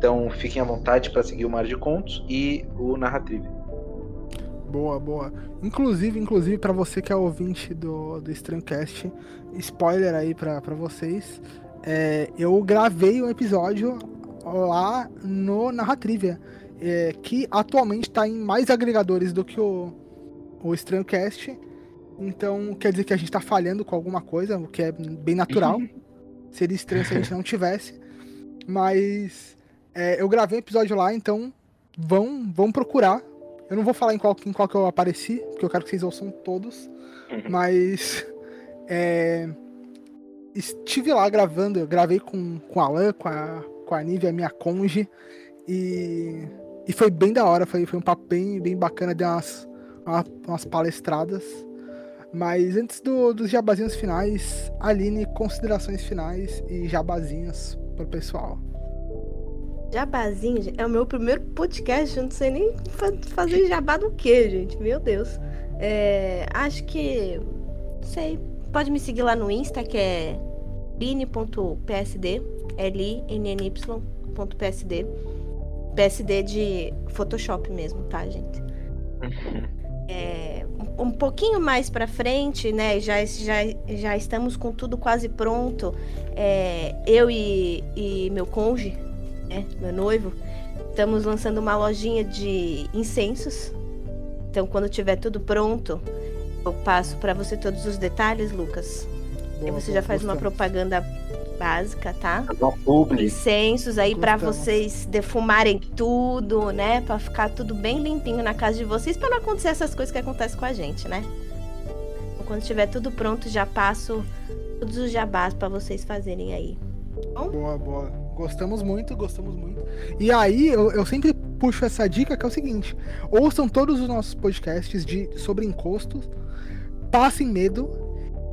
Então fiquem à vontade para seguir o Mar de Contos e o Narratrivia. Boa, boa. Inclusive, inclusive para você que é ouvinte do, do Strancast, spoiler aí pra vocês, é, eu gravei um episódio lá no Narratrivia, é, que atualmente tá em mais agregadores do que o, o Strancast. Então quer dizer que a gente tá falhando com alguma coisa, o que é bem natural. Seria estranho se a gente não tivesse. Mas é, eu gravei um episódio lá, então vão, vão procurar. Eu não vou falar em qual, em qual que eu apareci, porque eu quero que vocês ouçam todos. Mas é, estive lá gravando, eu gravei com, com a Alan, com a, com a Nívia, minha conge. E, e foi bem da hora, foi, foi um papo bem, bem bacana, deu umas, uma- umas palestradas. Mas antes do- dos jabazinhos finais, Aline, considerações finais e jabazinhos pro pessoal. Jabazinho, gente, é o meu primeiro podcast, eu não sei nem fa- fazer jabá do que, gente. Meu Deus. É, acho que. Não sei. Pode me seguir lá no Insta, que é line.psd. L-I-N-N-Y.psd. PSD de Photoshop mesmo, tá, gente? É, um, pouquinho mais pra frente, né? Já, já, já estamos com tudo quase pronto. É, eu e, e meu cônjuge, né, meu noivo, estamos lançando uma lojinha de incensos. Então, quando tiver tudo pronto, eu passo pra você todos os detalhes, Lucas. Boa, você já faz gostamos. uma propaganda básica, tá? Publi. Incensos aí para vocês defumarem tudo, né? Para ficar tudo bem limpinho na casa de vocês, para não acontecer essas coisas que acontecem com a gente, né? Então, quando estiver tudo pronto, já passo todos os jabás para vocês fazerem aí. Bom? Boa, boa. Gostamos muito, gostamos muito. E aí, eu, eu sempre puxo essa dica que é o seguinte: ouçam todos os nossos podcasts de, sobre encostos, passem medo,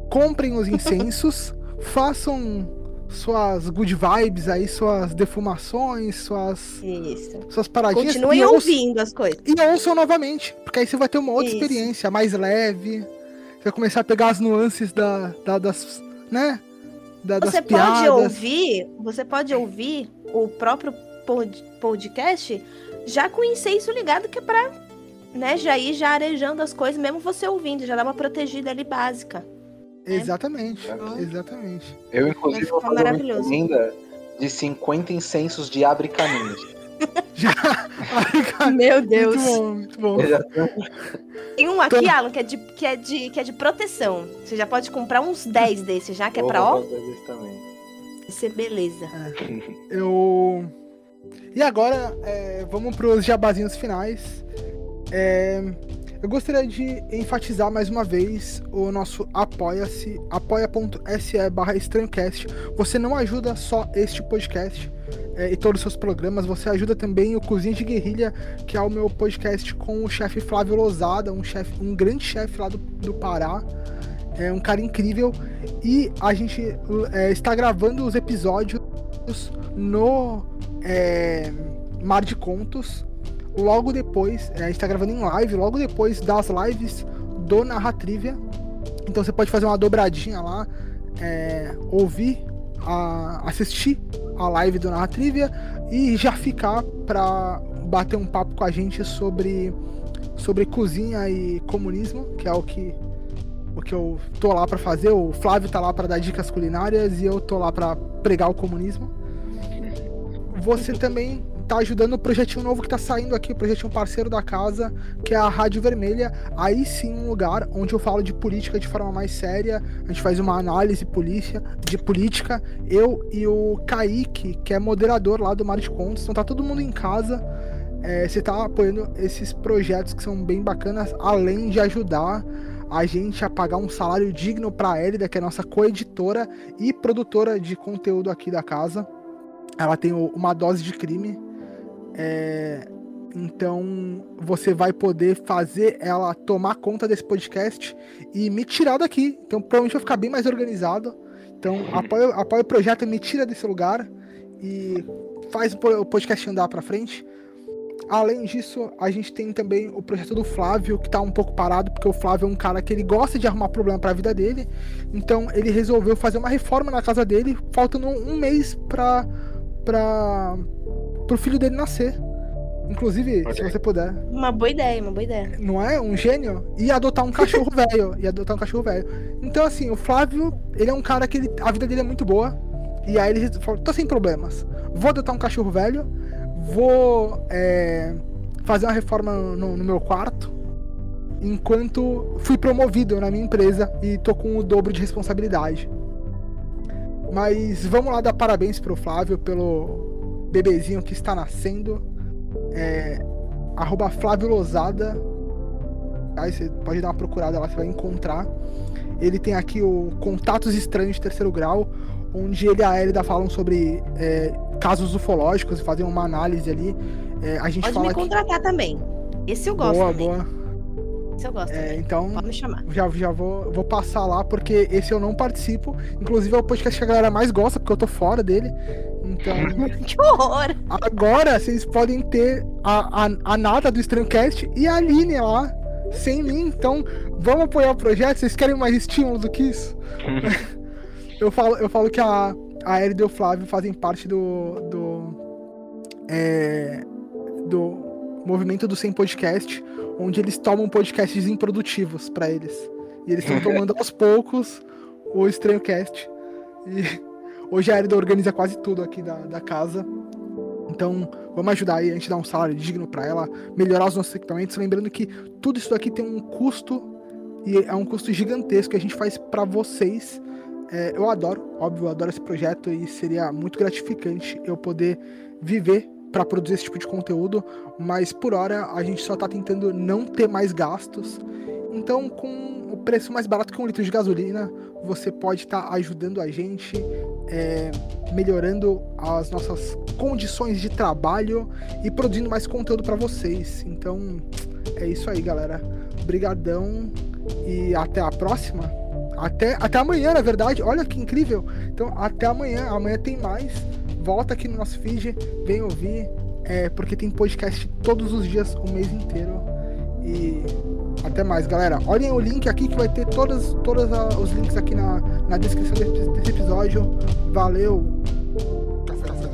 comprem os incensos, façam suas good vibes aí, suas defumações, suas Isso. suas paradinhas. Continuem ouvindo as coisas. E ouçam novamente, porque aí você vai ter uma outra Isso. experiência mais leve. Você vai começar a pegar as nuances da, da das, né? Da, você das pode piadas. ouvir, você pode ouvir o próprio pod, podcast já com o incenso ligado que é para né, já ir já arejando as coisas, mesmo você ouvindo, já dá uma protegida ali básica. Né? Exatamente, exatamente. Eu, inclusive, vou fazer uma encomenda de 50 incensos de abre caminhos. Já. Meu Deus. Muito bom, muito bom. Tem um aqui, Alan, que é, de, que, é de, que é de proteção. Você já pode comprar uns 10 desses já, que é pra ó. Isso é beleza. É. Eu. E agora, é, vamos pros jabazinhos finais. É, eu gostaria de enfatizar mais uma vez o nosso apoia-se, apoia.se barra estranhocast. Você não ajuda só este podcast é, e todos os seus programas, você ajuda também o Cozinha de Guerrilha, que é o meu podcast com o chefe Flávio Lozada, um, chef, um grande chefe lá do, do Pará. É um cara incrível. E a gente é, está gravando os episódios no é, Mar de Contos logo depois, é, a gente tá gravando em live, logo depois das lives do Narratrivia. Então você pode fazer uma dobradinha lá, é, ouvir, a, assistir a live do Narratrivia e já ficar pra bater um papo com a gente sobre, sobre cozinha e comunismo, que é o que, o que eu tô lá para fazer. O Flávio tá lá para dar dicas culinárias e eu tô lá para pregar o comunismo. Você também tá ajudando o projetinho novo que tá saindo aqui, o projetinho parceiro da casa, que é a Rádio Vermelha. Aí sim, um lugar onde eu falo de política de forma mais séria. A gente faz uma análise polícia, de política. Eu e o Kaique, que é moderador lá do Mar de Contos. Então tá todo mundo em casa. É, você tá apoiando esses projetos que são bem bacanas, além de ajudar a gente a pagar um salário digno para Elida, que é nossa coeditora e produtora de conteúdo aqui da casa. Ela tem uma dose de crime, é, então você vai poder fazer ela tomar conta desse podcast e me tirar daqui. Então provavelmente vai ficar bem mais organizado. Então apoia, o projeto, me tira desse lugar e faz o podcast andar para frente. Além disso, a gente tem também o projeto do Flávio, que tá um pouco parado, porque o Flávio é um cara que ele gosta de arrumar problema para a vida dele. Então ele resolveu fazer uma reforma na casa dele, faltando um mês para pro filho dele nascer. Inclusive, okay. se você puder. Uma boa ideia, uma boa ideia. Não é? Um gênio? E adotar um cachorro velho. E adotar um cachorro velho. Então, assim, o Flávio, ele é um cara que ele, a vida dele é muito boa. E aí ele falou: tô sem problemas. Vou adotar um cachorro velho. Vou é, fazer uma reforma no, no meu quarto. Enquanto fui promovido na minha empresa e tô com o dobro de responsabilidade. Mas vamos lá dar parabéns pro Flávio pelo bebezinho que está nascendo. É, arroba Flávio Lozada. Aí você pode dar uma procurada lá, você vai encontrar. Ele tem aqui o Contatos Estranhos de Terceiro Grau, onde ele e a Elida falam sobre é, casos ufológicos, fazem uma análise ali. É, a gente pode fala me contratar que... também. Esse eu gosto. Boa, também. boa. Esse eu gosto. É, então, pode me chamar. Já, já vou, vou passar lá, porque esse eu não participo. Inclusive é o podcast que a galera mais gosta, porque eu tô fora dele. Então. que horror! Agora vocês podem ter a, a, a nata do Estranhocast e a Aline lá, sem mim. Então, vamos apoiar o projeto. Vocês querem mais estímulo do que isso? eu, falo, eu falo que a, a Erida e o Flávio fazem parte do. do. É, do movimento do Sem Podcast, onde eles tomam podcasts improdutivos para eles. E eles estão tomando aos poucos o Estranhocast. E Hoje a Erida organiza quase tudo aqui da, da casa. Então, vamos ajudar aí, a gente dar um salário digno para ela, melhorar os nossos equipamentos. Lembrando que tudo isso aqui tem um custo, e é um custo gigantesco que a gente faz para vocês, É, eu adoro, óbvio, eu adoro esse projeto e seria muito gratificante eu poder viver para produzir esse tipo de conteúdo, mas por hora a gente só está tentando não ter mais gastos. Então, com o preço mais barato que um litro de gasolina, você pode estar tá ajudando a gente, é, melhorando as nossas condições de trabalho e produzindo mais conteúdo para vocês. Então, é isso aí, galera. Obrigadão e até a próxima. Até, até amanhã, na verdade. Olha que incrível. Então, até amanhã. Amanhã tem mais volta aqui no nosso feed, vem ouvir, é, porque tem podcast todos os dias, o mês inteiro. E até mais, galera. Olhem o link aqui que vai ter todos, todos os links aqui na, na descrição desse, desse episódio. Valeu! Café, café,